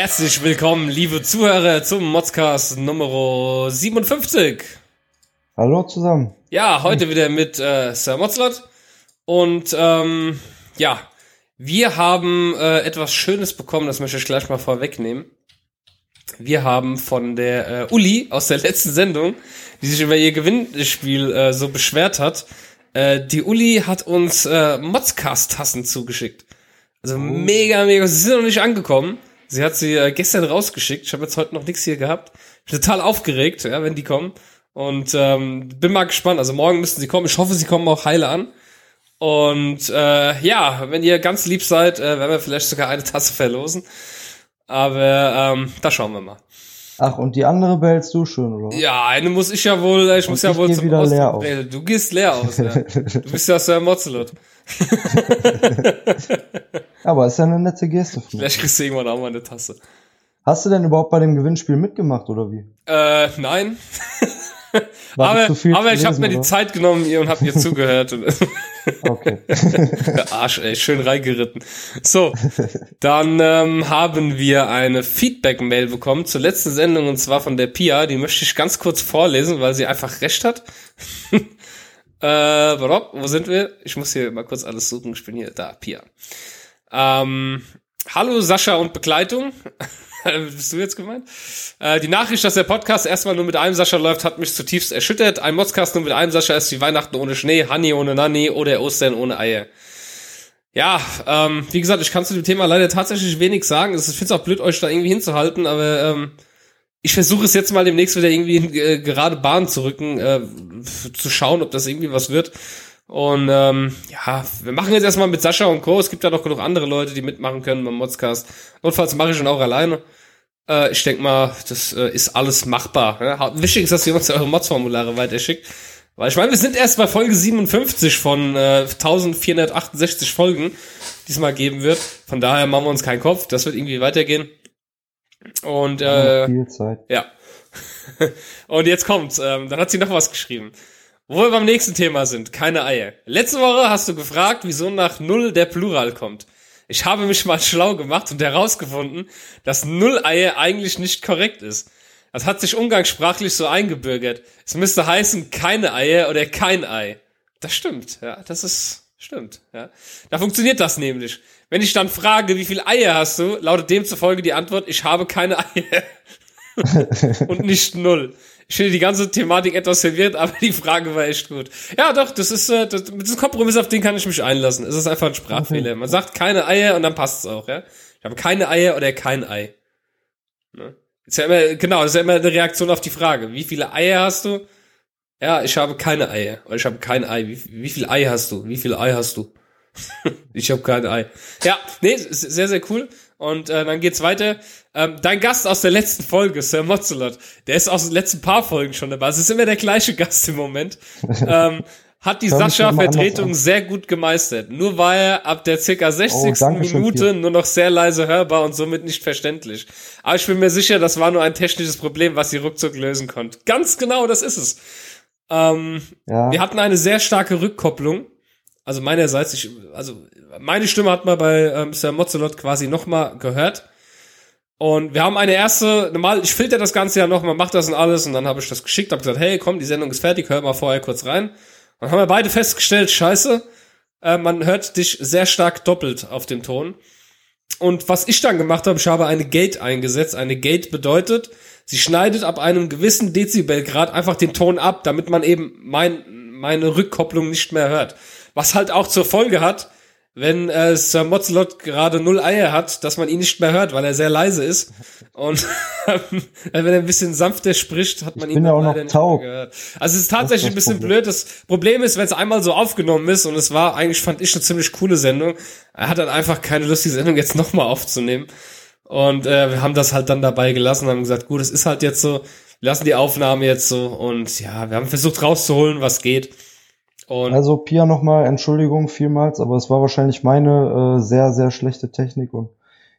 Herzlich willkommen, liebe Zuhörer, zum Modscast Nummer 57. Hallo zusammen. Ja, heute wieder mit äh, Sir Motzlot. Und ähm, ja, wir haben äh, etwas Schönes bekommen, das möchte ich gleich mal vorwegnehmen. Wir haben von der äh, Uli aus der letzten Sendung, die sich über ihr Gewinnspiel äh, so beschwert hat, äh, die Uli hat uns äh, Modscast-Tassen zugeschickt. Also oh. mega, mega. Sie sind noch nicht angekommen. Sie hat sie äh, gestern rausgeschickt. Ich habe jetzt heute noch nichts hier gehabt. Bin total aufgeregt, ja, wenn die kommen. Und ähm, bin mal gespannt. Also morgen müssten sie kommen. Ich hoffe, sie kommen auch heile an. Und äh, ja, wenn ihr ganz lieb seid, äh, werden wir vielleicht sogar eine Tasse verlosen. Aber ähm, da schauen wir mal. Ach, und die andere behältst du schon, oder? Ja, eine muss ich ja wohl, ich und muss ja wohl zum wieder leer aus. Du gehst leer aus, ja. Du bist ja Sir Mozelot. Aber ist ja eine nette Geste. Vielleicht kriegst du irgendwann auch mal eine Tasse. Hast du denn überhaupt bei dem Gewinnspiel mitgemacht, oder wie? Äh, nein. Aber, aber ich habe mir die Zeit genommen und habe ihr zugehört. okay. Arsch, ey, schön reingeritten. So, dann ähm, haben wir eine Feedback-Mail bekommen zur letzten Sendung und zwar von der Pia. Die möchte ich ganz kurz vorlesen, weil sie einfach recht hat. äh, wo sind wir? Ich muss hier mal kurz alles suchen. Ich bin hier, da, Pia. Ähm, hallo Sascha und Begleitung. Bist du jetzt gemeint? Äh, die Nachricht, dass der Podcast erstmal nur mit einem Sascha läuft, hat mich zutiefst erschüttert. Ein Modscast nur mit einem Sascha ist wie Weihnachten ohne Schnee, Honey ohne Nanny oder Ostern ohne Eier. Ja, ähm, wie gesagt, ich kann zu dem Thema leider tatsächlich wenig sagen. Ich finde es auch blöd, euch da irgendwie hinzuhalten, aber ähm, ich versuche es jetzt mal demnächst wieder irgendwie in äh, gerade Bahn zu rücken, äh, zu schauen, ob das irgendwie was wird. Und ähm, ja, wir machen jetzt erstmal mit Sascha und Co. Es gibt ja noch genug andere Leute, die mitmachen können beim Modscast. Notfalls mache ich schon auch alleine. Äh, ich denke mal, das äh, ist alles machbar. Ja? Wichtig ist, dass ihr uns eure Mods-Formulare weiterschickt. Weil ich meine, wir sind erst bei Folge 57 von äh, 1468 Folgen, die es mal geben wird. Von daher machen wir uns keinen Kopf. Das wird irgendwie weitergehen. Und äh, viel Zeit. ja. und jetzt kommt's. Ähm, dann hat sie noch was geschrieben. Wo wir beim nächsten Thema sind, keine Eier. Letzte Woche hast du gefragt, wieso nach Null der Plural kommt. Ich habe mich mal schlau gemacht und herausgefunden, dass Null-Eier eigentlich nicht korrekt ist. Das hat sich umgangssprachlich so eingebürgert. Es müsste heißen keine Eier oder kein Ei. Das stimmt, ja, das ist, stimmt, ja. Da funktioniert das nämlich. Wenn ich dann frage, wie viele Eier hast du, lautet demzufolge die Antwort, ich habe keine Eier. und nicht null. Ich finde die ganze Thematik etwas verwirrt, aber die Frage war echt gut. Ja, doch, das ist, äh, das, das ist Kompromiss, auf den kann ich mich einlassen. Es ist einfach ein Sprachfehler. Man sagt keine Eier und dann passt es auch, ja. Ich habe keine Eier oder kein Ei. Ne? Ist ja immer, genau, das ist ja immer eine Reaktion auf die Frage. Wie viele Eier hast du? Ja, ich habe keine Eier. Oder ich habe kein Ei. Wie, wie viel Ei hast du? Wie viel Ei hast du? ich habe kein Ei. Ja, nee, sehr, sehr cool. Und äh, dann geht's weiter. Ähm, dein Gast aus der letzten Folge, Sir Mozzelot, der ist aus den letzten paar Folgen schon dabei. Es ist immer der gleiche Gast im Moment. ähm, hat die Sascha-Vertretung sehr gut gemeistert. Nur war er ab der circa 60. Oh, Minute nur noch sehr leise hörbar und somit nicht verständlich. Aber ich bin mir sicher, das war nur ein technisches Problem, was sie ruckzuck lösen konnte. Ganz genau, das ist es. Ähm, ja. Wir hatten eine sehr starke Rückkopplung. Also meinerseits, ich, also meine Stimme hat man bei ähm, Sir Mozzelot quasi nochmal gehört. Und wir haben eine erste, normal, ich filter das Ganze ja nochmal, mach das und alles und dann habe ich das geschickt, habe gesagt, hey, komm, die Sendung ist fertig, hör mal vorher kurz rein. Dann haben wir beide festgestellt, scheiße, äh, man hört dich sehr stark doppelt auf dem Ton. Und was ich dann gemacht habe, ich habe eine Gate eingesetzt. Eine Gate bedeutet, sie schneidet ab einem gewissen Dezibelgrad einfach den Ton ab, damit man eben mein, meine Rückkopplung nicht mehr hört. Was halt auch zur Folge hat, wenn äh, Sir Mozzelot gerade null Eier hat, dass man ihn nicht mehr hört, weil er sehr leise ist. Und wenn er ein bisschen sanfter spricht, hat man ich ihn ja auch noch taub. gehört. Also es ist tatsächlich ein bisschen Problem. blöd. Das Problem ist, wenn es einmal so aufgenommen ist und es war eigentlich, fand ich, eine ziemlich coole Sendung. Er hat dann einfach keine Lust, die Sendung jetzt nochmal aufzunehmen. Und äh, wir haben das halt dann dabei gelassen und haben gesagt, gut, es ist halt jetzt so, wir lassen die Aufnahme jetzt so und ja, wir haben versucht rauszuholen, was geht. Und also Pia nochmal, Entschuldigung vielmals, aber es war wahrscheinlich meine äh, sehr, sehr schlechte Technik und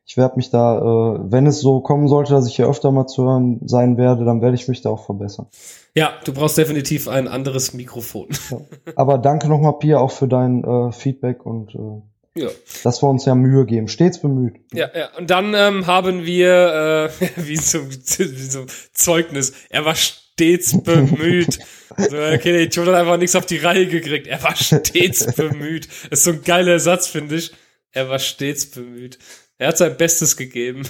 ich werde mich da, äh, wenn es so kommen sollte, dass ich hier öfter mal zu hören sein werde, dann werde ich mich da auch verbessern. Ja, du brauchst definitiv ein anderes Mikrofon. Ja. Aber danke nochmal, Pia, auch für dein äh, Feedback und äh, Ja. Dass wir uns ja Mühe geben, stets bemüht. Ja, ja. Und dann ähm, haben wir, äh, wie, so, wie so Zeugnis, er war stets bemüht. so, okay, der Idiot hat einfach nichts auf die Reihe gekriegt. Er war stets bemüht. Das ist so ein geiler Satz, finde ich. Er war stets bemüht. Er hat sein Bestes gegeben.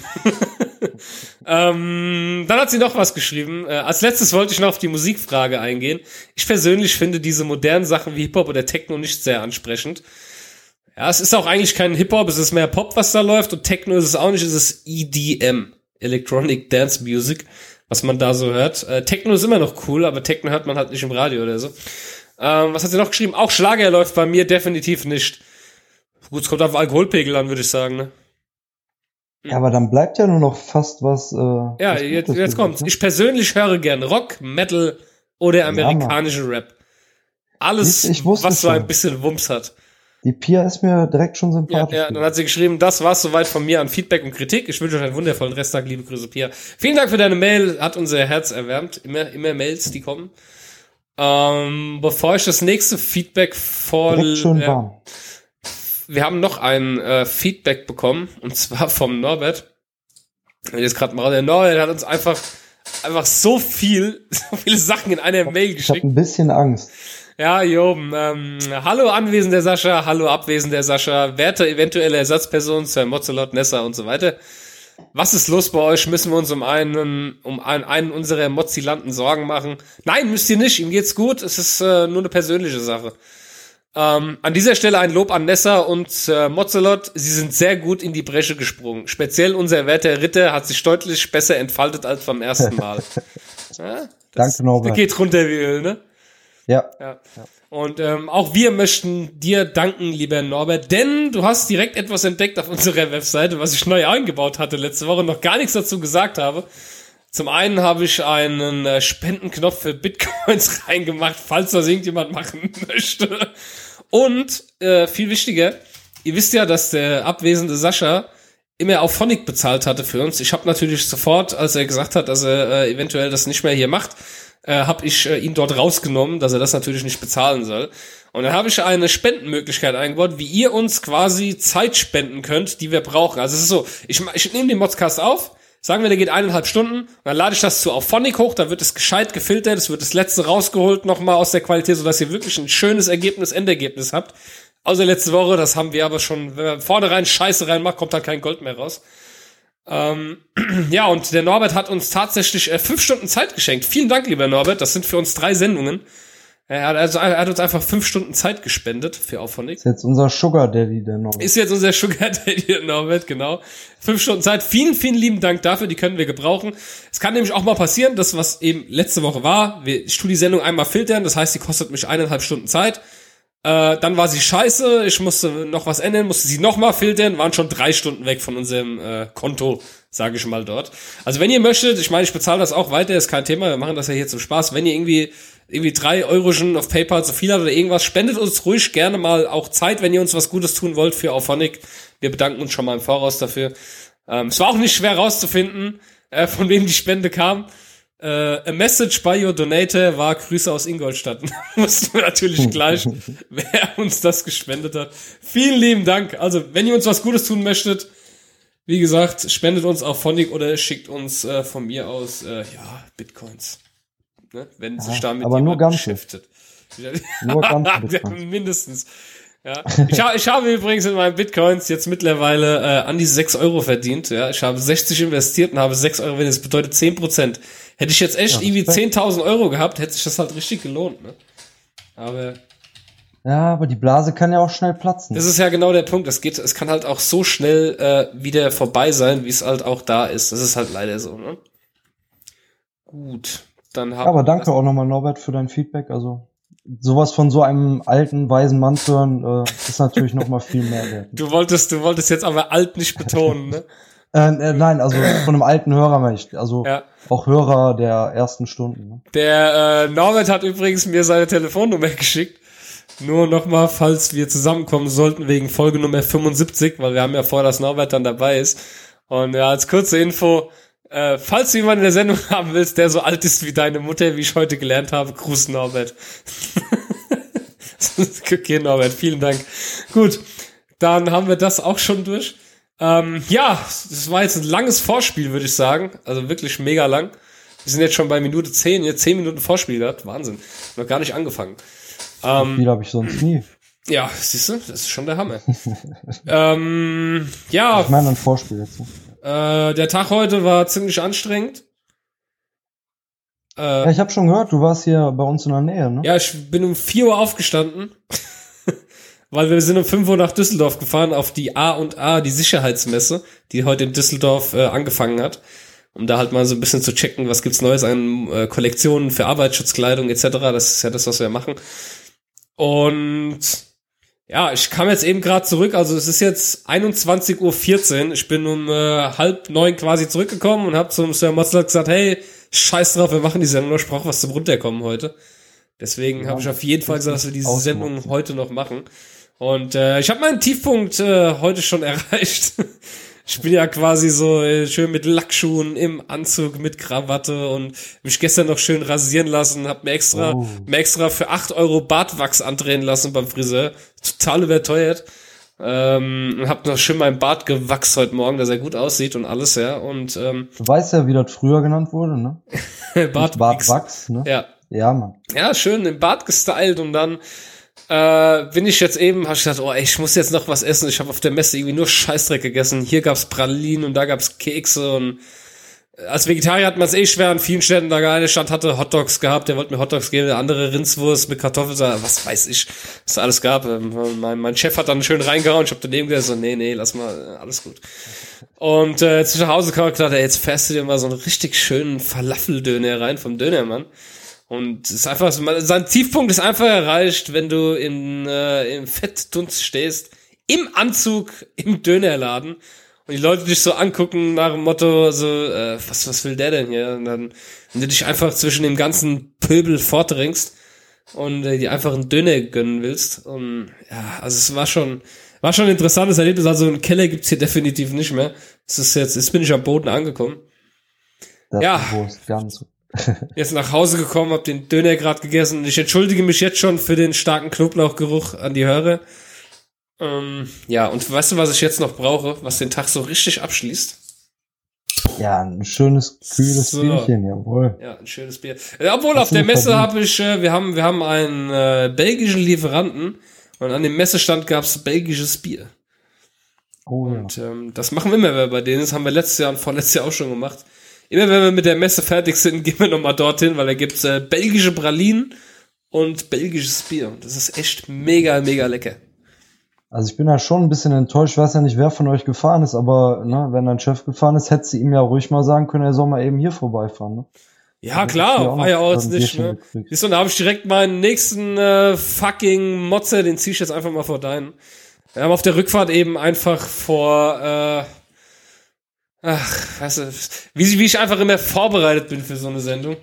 ähm, dann hat sie noch was geschrieben. Äh, als letztes wollte ich noch auf die Musikfrage eingehen. Ich persönlich finde diese modernen Sachen wie Hip-Hop oder Techno nicht sehr ansprechend. Ja, es ist auch eigentlich kein Hip-Hop, es ist mehr Pop, was da läuft und Techno ist es auch nicht, es ist EDM, Electronic Dance Music, was man da so hört. Äh, Techno ist immer noch cool, aber Techno hört man halt nicht im Radio oder so. Ähm, was hat sie noch geschrieben? Auch Schlager läuft bei mir definitiv nicht. Gut, es kommt auf Alkoholpegel an, würde ich sagen, ne? Ja, aber dann bleibt ja nur noch fast was. Äh, Ja, was jetzt, jetzt kommt's. ne? Ich persönlich höre gern Rock, Metal oder amerikanischen Rap. Alles, Ich- ich was so ein bisschen Wumms hat. Die Pia ist mir direkt schon Ja, sympathisch. ja, dann hat sie geschrieben, das war's soweit von mir an Feedback und Kritik. Ich wünsche euch einen wundervollen Resttag, liebe Grüße, Pia. Vielen Dank für deine Mail, hat unser Herz erwärmt. Immer, immer Mails, die kommen. Ähm, bevor ich das nächste Feedback vor, direkt schön ja, warm. wir haben noch ein äh, Feedback bekommen und zwar vom Norbert. Jetzt gerade mal, der Norbert hat uns einfach einfach so viel, so viele Sachen in einer Mail Ich habe geschickt. ein bisschen Angst. Ja, Joben. Ähm, hallo anwesender Sascha, hallo abwesender Sascha, werte eventuelle Ersatzpersonen, Sir Mozzolot, Nessa und so weiter. Was ist los bei euch? Müssen wir uns um einen, um einen, einen unserer Mozzilanten Sorgen machen? Nein, müsst ihr nicht. Ihm geht's gut. Es ist äh, nur eine persönliche Sache. Ähm, an dieser Stelle ein Lob an Nessa und äh, Mozzolot. Sie sind sehr gut in die Bresche gesprungen. Speziell unser werter Ritter hat sich deutlich besser entfaltet als beim ersten Mal. ja, das Danke, Norbert. geht runter wie Öl, ne? Ja, Ja. Und ähm, auch wir möchten dir danken, lieber Norbert, denn du hast direkt etwas entdeckt auf unserer Webseite, was ich neu eingebaut hatte letzte Woche, noch gar nichts dazu gesagt habe. Zum einen habe ich einen äh, Spendenknopf für Bitcoins reingemacht, falls das irgendjemand machen möchte. Und äh, viel wichtiger, ihr wisst ja, dass der abwesende Sascha immer auf Phonic bezahlt hatte für uns. Ich habe natürlich sofort, als er gesagt hat, dass er äh, eventuell das nicht mehr hier macht, äh, habe ich äh, ihn dort rausgenommen, dass er das natürlich nicht bezahlen soll. Und dann habe ich eine Spendenmöglichkeit eingebaut, wie ihr uns quasi Zeit spenden könnt, die wir brauchen. Also es ist so, ich, ich nehme den Modcast auf, sagen wir, der geht eineinhalb Stunden, und dann lade ich das zu auf hoch, da wird es gescheit gefiltert, es wird das letzte rausgeholt nochmal aus der Qualität, sodass ihr wirklich ein schönes Ergebnis, Endergebnis habt. Außer letzte Woche, das haben wir aber schon, wenn man vornherein Scheiße reinmacht, kommt halt kein Gold mehr raus. Ähm, ja, und der Norbert hat uns tatsächlich äh, fünf Stunden Zeit geschenkt. Vielen Dank, lieber Norbert. Das sind für uns drei Sendungen. Er hat, also, er hat uns einfach fünf Stunden Zeit gespendet für Auphonic. ist jetzt unser Sugar Daddy, der Norbert. Ist jetzt unser Sugar Daddy, der Norbert, genau. Fünf Stunden Zeit. Vielen, vielen lieben Dank dafür. Die können wir gebrauchen. Es kann nämlich auch mal passieren, das, was eben letzte Woche war. Wir, ich tue die Sendung einmal filtern. Das heißt, die kostet mich eineinhalb Stunden Zeit. Äh, dann war sie scheiße, ich musste noch was ändern, musste sie nochmal filtern, waren schon drei Stunden weg von unserem äh, Konto, sage ich mal dort. Also wenn ihr möchtet, ich meine, ich bezahle das auch weiter, ist kein Thema, wir machen das ja hier zum Spaß. Wenn ihr irgendwie irgendwie drei Euro schon auf PayPal zu viel habt oder irgendwas, spendet uns ruhig gerne mal auch Zeit, wenn ihr uns was Gutes tun wollt für Auphonic. Wir bedanken uns schon mal im Voraus dafür. Ähm, es war auch nicht schwer rauszufinden, äh, von wem die Spende kam. Äh, a message by your donator war Grüße aus Ingolstadt. Wussten wir natürlich gleich, wer uns das gespendet hat. Vielen lieben Dank. Also, wenn ihr uns was Gutes tun möchtet, wie gesagt, spendet uns auf Phonic oder schickt uns äh, von mir aus, äh, ja, Bitcoins. Ne? Wenn sich Ja, damit aber nur ganze. beschäftigt. Nur ganz mindestens. Ja. Ich, ha ich habe übrigens in meinen Bitcoins jetzt mittlerweile äh, an die 6 Euro verdient. Ja. Ich habe 60 investiert und habe 6 Euro, wenn das bedeutet 10 Prozent. Hätte ich jetzt echt Ja, irgendwie Respekt. 10.000 Euro gehabt, hätte sich das halt richtig gelohnt. Ne? Aber Ja, aber die Blase kann ja auch schnell platzen. das ist ja genau der Punkt. Es geht, es kann halt auch so schnell äh, wieder vorbei sein, wie es halt auch da ist. Das ist halt leider so. Ne? Gut, dann haben aber danke auch nochmal, Norbert, für dein Feedback. Also sowas von so einem alten, weisen Mann zu hören, äh, ist natürlich nochmal viel mehr wert. Du wolltest, du wolltest jetzt aber alt nicht betonen, ne? Äh, äh, nein, also von einem alten Hörer. Also Ja. auch Hörer der ersten Stunden. Ne? Der äh, Norbert hat übrigens mir seine Telefonnummer geschickt. Nur nochmal, falls wir zusammenkommen sollten wegen Folge Nummer 75, weil wir haben ja vor, dass Norbert dann dabei ist. Und ja, als kurze Info, äh, falls du jemanden in der Sendung haben willst, der so alt ist wie deine Mutter, wie ich heute gelernt habe, Gruß Norbert. okay, Norbert, vielen Dank. Gut. Dann haben wir das auch schon durch. Ähm, ja, das war jetzt ein langes Vorspiel, würde ich sagen. Also wirklich mega lang. Wir sind jetzt schon bei Minute 10, jetzt 10 Minuten Vorspiel gehabt. Wahnsinn. Noch gar nicht angefangen. Ähm, Spiel habe ich sonst nie. Ja, siehst du, das ist schon der Hammer. ähm, ja. Ich meine ein Vorspiel jetzt. Äh, der Tag heute war ziemlich anstrengend. Äh, ja, ich habe schon gehört, du warst hier bei uns in der Nähe, ne? Ja, ich bin um 4 Uhr aufgestanden, weil wir sind um 5 Uhr nach Düsseldorf gefahren auf die A und A, die Sicherheitsmesse, die heute in Düsseldorf äh, angefangen hat, um da halt mal so ein bisschen zu checken, was gibt's Neues an äh, Kollektionen für Arbeitsschutzkleidung etc. Das ist ja das, was wir machen. Und ja, ich kam jetzt eben gerade zurück, also es ist jetzt 21.14 Uhr. Ich bin um äh, halb neun quasi zurückgekommen und habe zum Sir Motzler gesagt, hey, scheiß drauf, wir machen die Sendung, ich brauche was zum Runterkommen heute. Deswegen ja, habe ich auf jeden Fall gesagt, dass wir diese. Sendung heute noch machen. Und äh, ich habe meinen Tiefpunkt äh, heute schon erreicht. Ich bin ja quasi so äh, schön mit Lackschuhen im Anzug mit Krawatte und mich gestern noch schön rasieren lassen, hab mir extra, oh. mir extra für acht Euro Bartwachs andrehen lassen beim Friseur. Total überteuert. Ähm, hab noch schön meinen Bart gewachst heute Morgen, dass er gut aussieht und alles, ja. Und ähm, du weißt ja, wie das früher genannt wurde, ne? Bartwachs, ne? Ja. Ja, Mann. Ja, schön im Bart gestylt und dann äh, bin ich jetzt eben, habe ich gedacht, oh, ey, ich muss jetzt noch was essen. Ich habe auf der Messe irgendwie nur Scheißdreck gegessen. Hier gab's Pralinen und da gab's Kekse und äh, als Vegetarier hat man es eh schwer an vielen Städten. Da eine Stadt hatte Hotdogs gehabt, der wollte mir Hotdogs geben, der andere Rindswurst mit Kartoffeln, was weiß ich, was alles gab. Ähm, mein, mein Chef hat dann schön reingehauen, ich habe daneben gesagt, so, nee, nee, lass mal, alles gut. Und äh, zu Hause kam ich gedacht, ey, jetzt fährst du dir mal so einen richtig schönen Falafeldöner rein vom Dönermann. Und es ist einfach, sein Tiefpunkt ist einfach erreicht, wenn du in, äh, im Fettdunst stehst, im Anzug, im Dönerladen und die Leute dich so angucken nach dem Motto, so, äh, was, was will der denn hier? Und dann, wenn du dich einfach zwischen dem ganzen Pöbel vordrängst und äh, die einfach einen Döner gönnen willst. Und ja, also es war schon, war schon ein interessantes Erlebnis. Also einen Keller gibt's hier definitiv nicht mehr. Es ist jetzt, jetzt bin ich am Boden angekommen. Das ja. Jetzt nach Hause gekommen, habe den Döner gerade gegessen und ich entschuldige mich jetzt schon für den starken Knoblauchgeruch an die Hörer. Ähm, ja, und weißt du, was ich jetzt noch brauche, was den Tag so richtig abschließt? Ja, ein schönes, kühles so. Bierchen, jawohl. Ja, ein schönes Bier. Ja, obwohl, auf der Messe habe ich, äh, wir haben, wir haben einen äh, belgischen Lieferanten und an dem Messestand gab's belgisches Bier. Oh, ja. Und ähm, das machen wir immer bei denen. Das haben wir letztes Jahr und vorletztes Jahr auch schon gemacht immer wenn wir mit der Messe fertig sind, gehen wir nochmal dorthin, weil da gibt's äh, belgische Pralinen und belgisches Bier. Das ist echt mega, mega lecker. Also ich bin da schon ein bisschen enttäuscht. Ich weiß ja nicht, wer von euch gefahren ist, aber ne, wenn dein Chef gefahren ist, hätte sie ihm ja ruhig mal sagen können, er soll mal eben hier vorbeifahren. Ne? Ja, also klar, war ja auch jetzt nicht, ne? Siehst du, da habe ich direkt meinen nächsten äh, fucking Motze, den zieh ich jetzt einfach mal vor deinen. Wir haben auf der Rückfahrt eben einfach vor äh, Ach, weißt du, wie, wie ich einfach immer vorbereitet bin für so eine Sendung.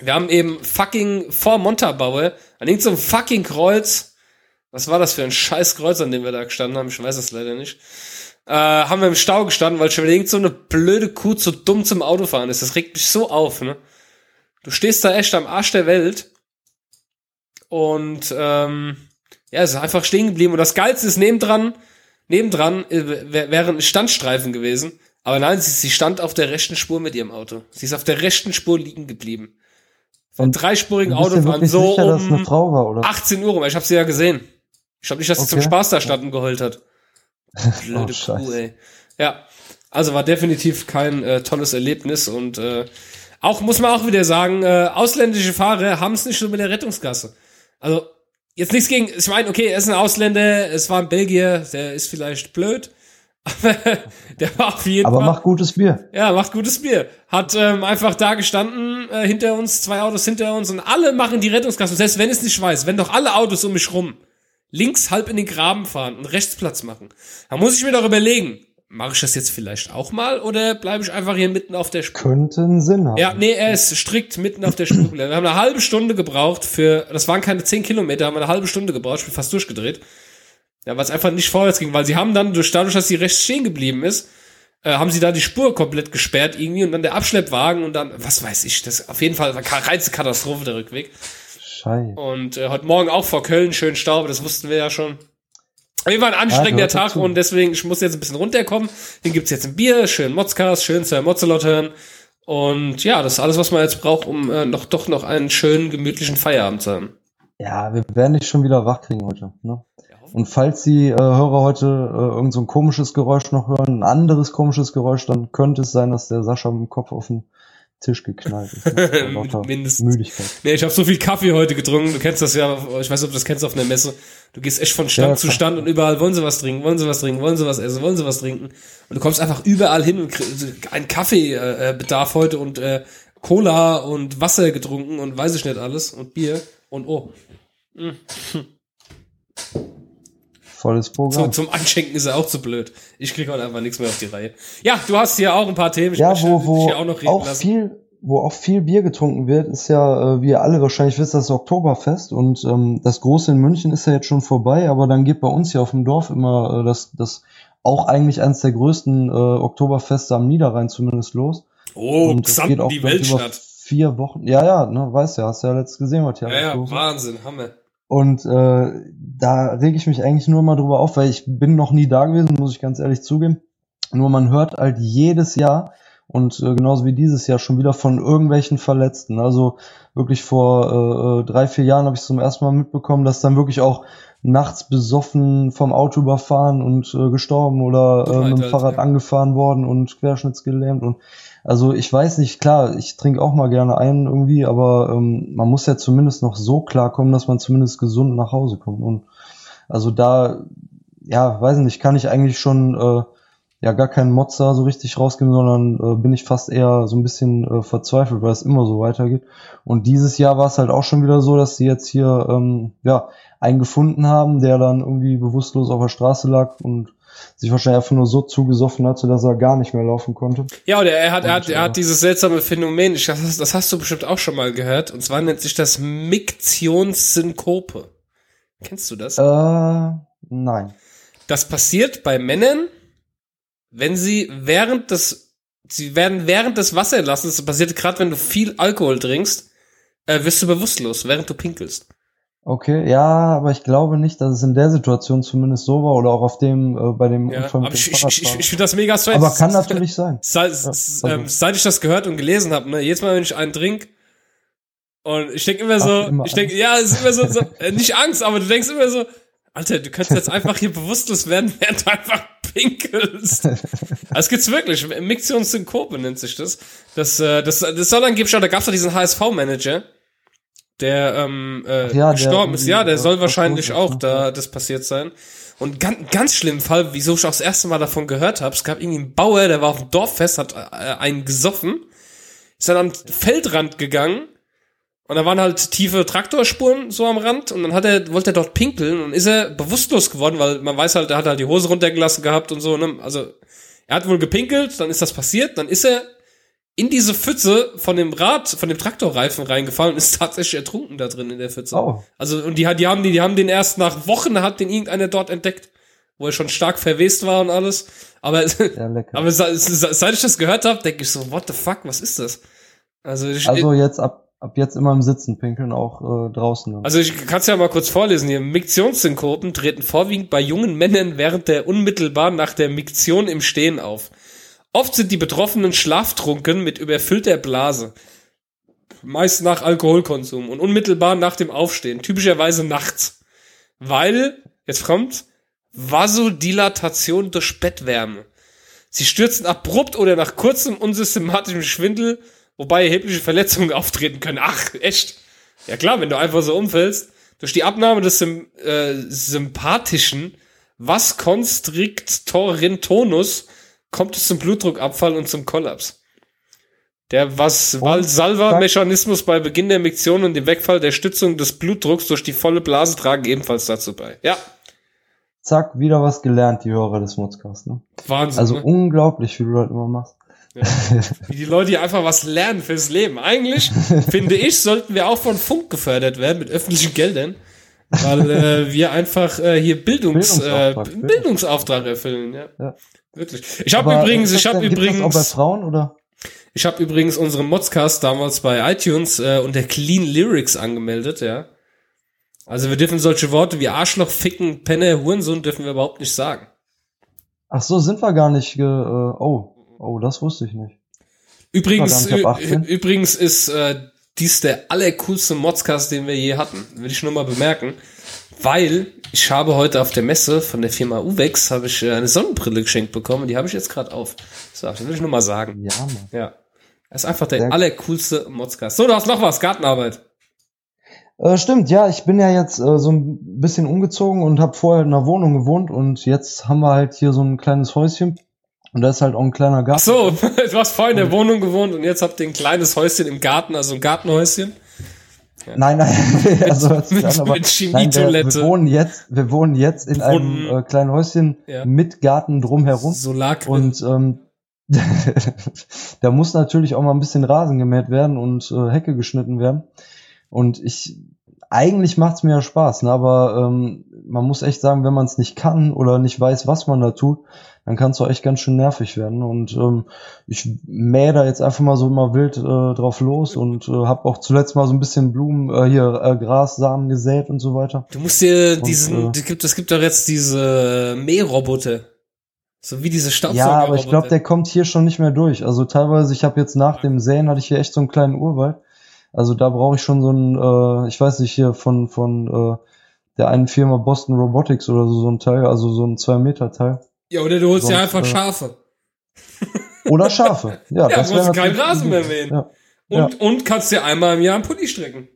Wir haben eben fucking vor Montabaue an irgendeinem so fucking Kreuz. Was war das für ein scheiß Kreuz, an dem wir da gestanden haben? Ich weiß es leider nicht. Äh, haben wir im Stau gestanden, weil schon irgend so eine blöde Kuh zu dumm zum Autofahren ist. Das regt mich so auf, ne? Du stehst da echt am Arsch der Welt und ähm, ja, es ist einfach stehen geblieben. Und das Geilste ist nebendran, nebendran äh, wäre ein Standstreifen gewesen. Aber nein, sie, sie stand auf der rechten Spur mit ihrem Auto. Sie ist auf der rechten Spur liegen geblieben. Von dreispurigen Autofahren so sicher, um war, 18 Uhr rum. Ich habe sie ja gesehen. Ich glaube nicht, dass sie okay. zum Spaß da stand und geheult hat. Blöde oh, Kuh, ey. Ja, also war definitiv kein äh, tolles Erlebnis und äh, auch muss man auch wieder sagen, äh, ausländische Fahrer haben es nicht so mit der Rettungsgasse. Also jetzt nichts gegen, ich meine, okay, er ist ein Ausländer, es war ein Belgier, der ist vielleicht blöd, der war auf jeden Aber Fall. Aber macht gutes Bier. Ja, macht gutes Bier. Hat ähm, einfach da gestanden, äh, hinter uns, zwei Autos hinter uns und alle machen die Rettungskasse. Selbst wenn es nicht weiß, wenn doch alle Autos um mich rum links halb in den Graben fahren und rechts Platz machen, dann muss ich mir doch überlegen, mache ich das jetzt vielleicht auch mal oder bleibe ich einfach hier mitten auf der Spur? Könnte einen Sinn haben. Ja, nee, er ist strikt mitten auf der Spur. Wir haben eine halbe Stunde gebraucht für, das waren keine zehn Bin haben eine halbe Stunde gebraucht, ich bin fast durchgedreht. Ja, weil es einfach nicht vorwärts ging, weil sie haben dann, durch, dadurch, dass sie rechts stehen geblieben ist, äh, haben sie da die Spur komplett gesperrt irgendwie und dann der Abschleppwagen und dann, was weiß ich, das auf jeden Fall war reinste Katastrophe der Rückweg. Scheiße. Und äh, heute Morgen auch vor Köln schön Staub, das wussten wir ja schon. Wie war ein anstrengender Ja, Tag dazu. und deswegen, ich muss jetzt ein bisschen runterkommen. Dann gibt's jetzt ein Bier, schön Motzcast, schön Sir Mozzelot hören. Und ja, das ist alles, was man jetzt braucht, um äh, noch doch noch einen schönen, gemütlichen Feierabend zu haben. Ja, wir werden dich schon wieder wach kriegen heute. Ne? Und falls die äh, Hörer heute äh, irgend so ein komisches Geräusch noch hören, ein anderes komisches Geräusch, dann könnte es sein, dass der Sascha mit dem Kopf auf den Tisch geknallt ist. Mindestens. Müdigkeit. Nee, ich habe so viel Kaffee heute getrunken. Du kennst das ja, ich weiß nicht, ob du das kennst auf einer Messe. Du gehst echt von Stand Ja, zu. Stand und überall wollen sie was trinken, wollen sie was trinken, wollen sie was essen, wollen sie was trinken. Und du kommst einfach überall hin und kriegst einen Kaffeebedarf äh, Bedarf heute und äh, Cola und Wasser getrunken und weiß ich nicht alles und Bier und oh. Volles So, Programm. zum Anschenken ist er auch zu blöd. Ich krieg heute einfach nichts mehr auf die Reihe. Ja, du hast hier auch ein paar Themen. Ich ja, wo, wo auch noch reden auch lassen. viel, wo auch viel Bier getrunken wird, ist ja, äh, wie ihr alle wahrscheinlich wisst, das Oktoberfest und ähm, das große in München ist ja jetzt schon vorbei, aber dann geht bei uns hier auf dem Dorf immer äh, das, das auch eigentlich eines der größten äh, Oktoberfeste am Niederrhein zumindest los. Oh, und das Xanten, geht auch die Weltstadt. vier Wochen. Ja, ja, ne, weißt ja, hast ja letztes gesehen, was hier Ja, ja. Wahnsinn, Hammer. Und äh, da rege ich mich eigentlich nur mal drüber auf, weil ich bin noch nie da gewesen, muss ich ganz ehrlich zugeben. Nur man hört halt jedes Jahr und äh, genauso wie dieses Jahr schon wieder von irgendwelchen Verletzten. Also wirklich vor äh, äh, drei, vier Jahren habe ich zum ersten Mal mitbekommen, dass dann wirklich auch nachts besoffen vom Auto überfahren und äh, gestorben oder äh, mit dem Fahrrad angefahren worden und querschnittsgelähmt und also ich weiß nicht, klar, ich trinke auch mal gerne ein irgendwie, aber ähm, man muss ja zumindest noch so klarkommen, dass man zumindest gesund nach Hause kommt. Und also da, ja, weiß nicht, kann ich eigentlich schon äh, ja gar keinen Mozza so richtig rausgeben, sondern äh, bin ich fast eher so ein bisschen äh, verzweifelt, weil es immer so weitergeht. Und dieses Jahr war es halt auch schon wieder so, dass sie jetzt hier ähm, ja einen gefunden haben, der dann irgendwie bewusstlos auf der Straße lag und sich wahrscheinlich einfach nur so zugesoffen hatte, dass er gar nicht mehr laufen konnte. Ja, oder er hat, er hat, Und, er äh, hat dieses seltsame Phänomen, ich, das, das hast du bestimmt auch schon mal gehört, und zwar nennt sich das Miktionssynkope. Kennst du das? Äh, nein. Das passiert bei Männern, wenn sie während des, sie werden während des Wasserlassens, das passiert gerade, wenn du viel Alkohol trinkst, äh, wirst du bewusstlos, während du pinkelst. Okay, ja, aber ich glaube nicht, dass es in der Situation zumindest so war oder auch auf dem, äh, bei dem Ja, Unfall mit ich, dem ich, ich, ich, ich finde das mega strange. aber kann natürlich sein. Seit, also- ähm, seit ich das gehört und gelesen habe, ne, jedes Mal, wenn ich einen trinke, und ich denke immer so, du immer ich denke, ja, es ist immer so, so äh, nicht Angst, aber du denkst immer so, Alter, du könntest jetzt einfach hier bewusstlos werden, während du einfach pinkelst. Also, es gibt's wirklich. Miktionssynkope nennt sich das. Das, äh, das, das soll angeblich, da gab's doch diesen HSV-Manager, der, ähm, äh, ja, der gestorben ist. irgendwie, Ja, der soll wahrscheinlich auch ist, ne? da das passiert sein. Und ganz, ganz schlimmen Fall, wieso ich auch das erste Mal davon gehört habe, es gab irgendwie einen Bauer, der war auf dem Dorffest, hat äh, einen gesoffen, ist dann am Feldrand gegangen und da waren halt tiefe Traktorspuren so am Rand und dann hat er, wollte er dort pinkeln und ist er bewusstlos geworden, weil man weiß halt, er hat halt die Hose runtergelassen gehabt und so, ne? Also, er hat wohl gepinkelt, dann ist das passiert, dann ist er in diese Pfütze von dem Rad, von dem Traktorreifen reingefallen und ist tatsächlich ertrunken da drin in der Pfütze. Oh, Also, und die, hat- die haben die, die haben den erst nach Wochen hat den irgendeiner dort entdeckt, wo er schon stark verwest war und alles. Aber, lecker. aber se- se- seit ich das gehört habe, denke ich so, what the fuck, was ist das? Also, ich, also jetzt ab, ab jetzt immer im Sitzen pinkeln, auch äh, draußen. dann. Also ich kann es ja mal kurz vorlesen hier. Miktionssynkopen treten vorwiegend bei jungen Männern während der unmittelbar nach der Miktion im Stehen auf. Oft sind die Betroffenen schlaftrunken mit überfüllter Blase. Meist nach Alkoholkonsum und unmittelbar nach dem Aufstehen. Typischerweise nachts. Weil, jetzt kommt, Vasodilatation durch Bettwärme. Sie stürzen abrupt oder nach kurzem unsystematischem Schwindel, wobei erhebliche Verletzungen auftreten können. Ach, echt? Ja klar, wenn du einfach so umfällst, durch die Abnahme des äh, sympathischen Vasconstrictorintonus kommt es zum Blutdruckabfall und zum Kollaps. Der Valsalva-Mechanismus bei Beginn der Miktion und dem Wegfall der Stützung des Blutdrucks durch die volle Blase tragen ebenfalls dazu bei. Ja, Zack, wieder was gelernt, die Hörer des Modcasts. Ne? Wahnsinn. Also ne? unglaublich, wie du das immer machst. Wie die Leute hier einfach was lernen fürs Leben. Eigentlich, finde ich, sollten wir auch von Funk gefördert werden mit öffentlichen Geldern. Weil äh, wir einfach äh, hier Bildungs, äh, Bildungsauftrag, Bildungsauftrag erfüllen. Ja. Ja. Wirklich. Ich habe übrigens, ich habe das auch bei übrigens, Frauen oder? ich habe übrigens unseren Modscast damals bei iTunes äh, unter Clean Lyrics angemeldet, ja. Also wir dürfen solche Worte wie Arschloch, Ficken, Penne, Hurensohn dürfen wir überhaupt nicht sagen. Ach so, sind wir gar nicht. Äh, oh, oh, das wusste ich nicht. Übrigens, nicht ab 18. übrigens ist äh, dies der allercoolste Modscast, den wir je hatten. Will ich nur mal bemerken. Weil ich habe heute auf der Messe von der Firma Uvex habe ich äh, eine Sonnenbrille geschenkt bekommen. Die habe ich jetzt gerade auf. So, das will ich nur mal sagen. Ja, Mann. Ja. Das ist einfach der Sehr- allercoolste Modscast. So, du hast noch was. Gartenarbeit. Äh, stimmt, ja, ich bin ja jetzt äh, so ein bisschen umgezogen und habe vorher in einer Wohnung gewohnt und jetzt haben wir halt hier so ein kleines Häuschen und da ist halt auch ein kleiner Ach Garten. so, du hast vorhin in der Wohnung gewohnt und jetzt habt ihr ein kleines Häuschen im Garten, also ein Gartenhäuschen. Nein, nein, also sich mit- an, aber mit nein, wir, Chemietoilette. wir wohnen jetzt, wir wohnen jetzt in Brunnen. einem äh, kleinen Häuschen Ja. mit Garten drumherum Solargrill. und ähm, da muss natürlich auch mal ein bisschen Rasen gemäht werden und äh, Hecke geschnitten werden. Und ich eigentlich macht's mir ja Spaß, ne? aber ähm, man muss echt sagen, wenn man es nicht kann oder nicht weiß, was man da tut, dann kann es auch echt ganz schön nervig werden. Und ähm, ich mähe da jetzt einfach mal so immer wild äh, drauf los und äh, habe auch zuletzt mal so ein bisschen Blumen, äh, hier äh, Grassamen gesät und so weiter. Du musst dir Und, diesen, äh, es gibt, es gibt doch jetzt diese Mähroboter. So wie diese Staubsauger. Ja, aber ich glaube, der kommt hier schon nicht mehr durch. Also teilweise, ich habe jetzt nach dem Säen hatte ich hier echt so einen kleinen Urwald. Also da brauche ich schon so ein, äh, ich weiß nicht, hier von von äh, der einen Firma Boston Robotics oder so, so ein Teil, also so ein 2 Meter Teil. Ja, oder du holst dir sonst, einfach äh, Schafe. Oder Schafe. Ja, Ja, das musst du keinen Rasen mehr mähen. Ja, Und, und kannst dir einmal im Jahr einen Pulli strecken.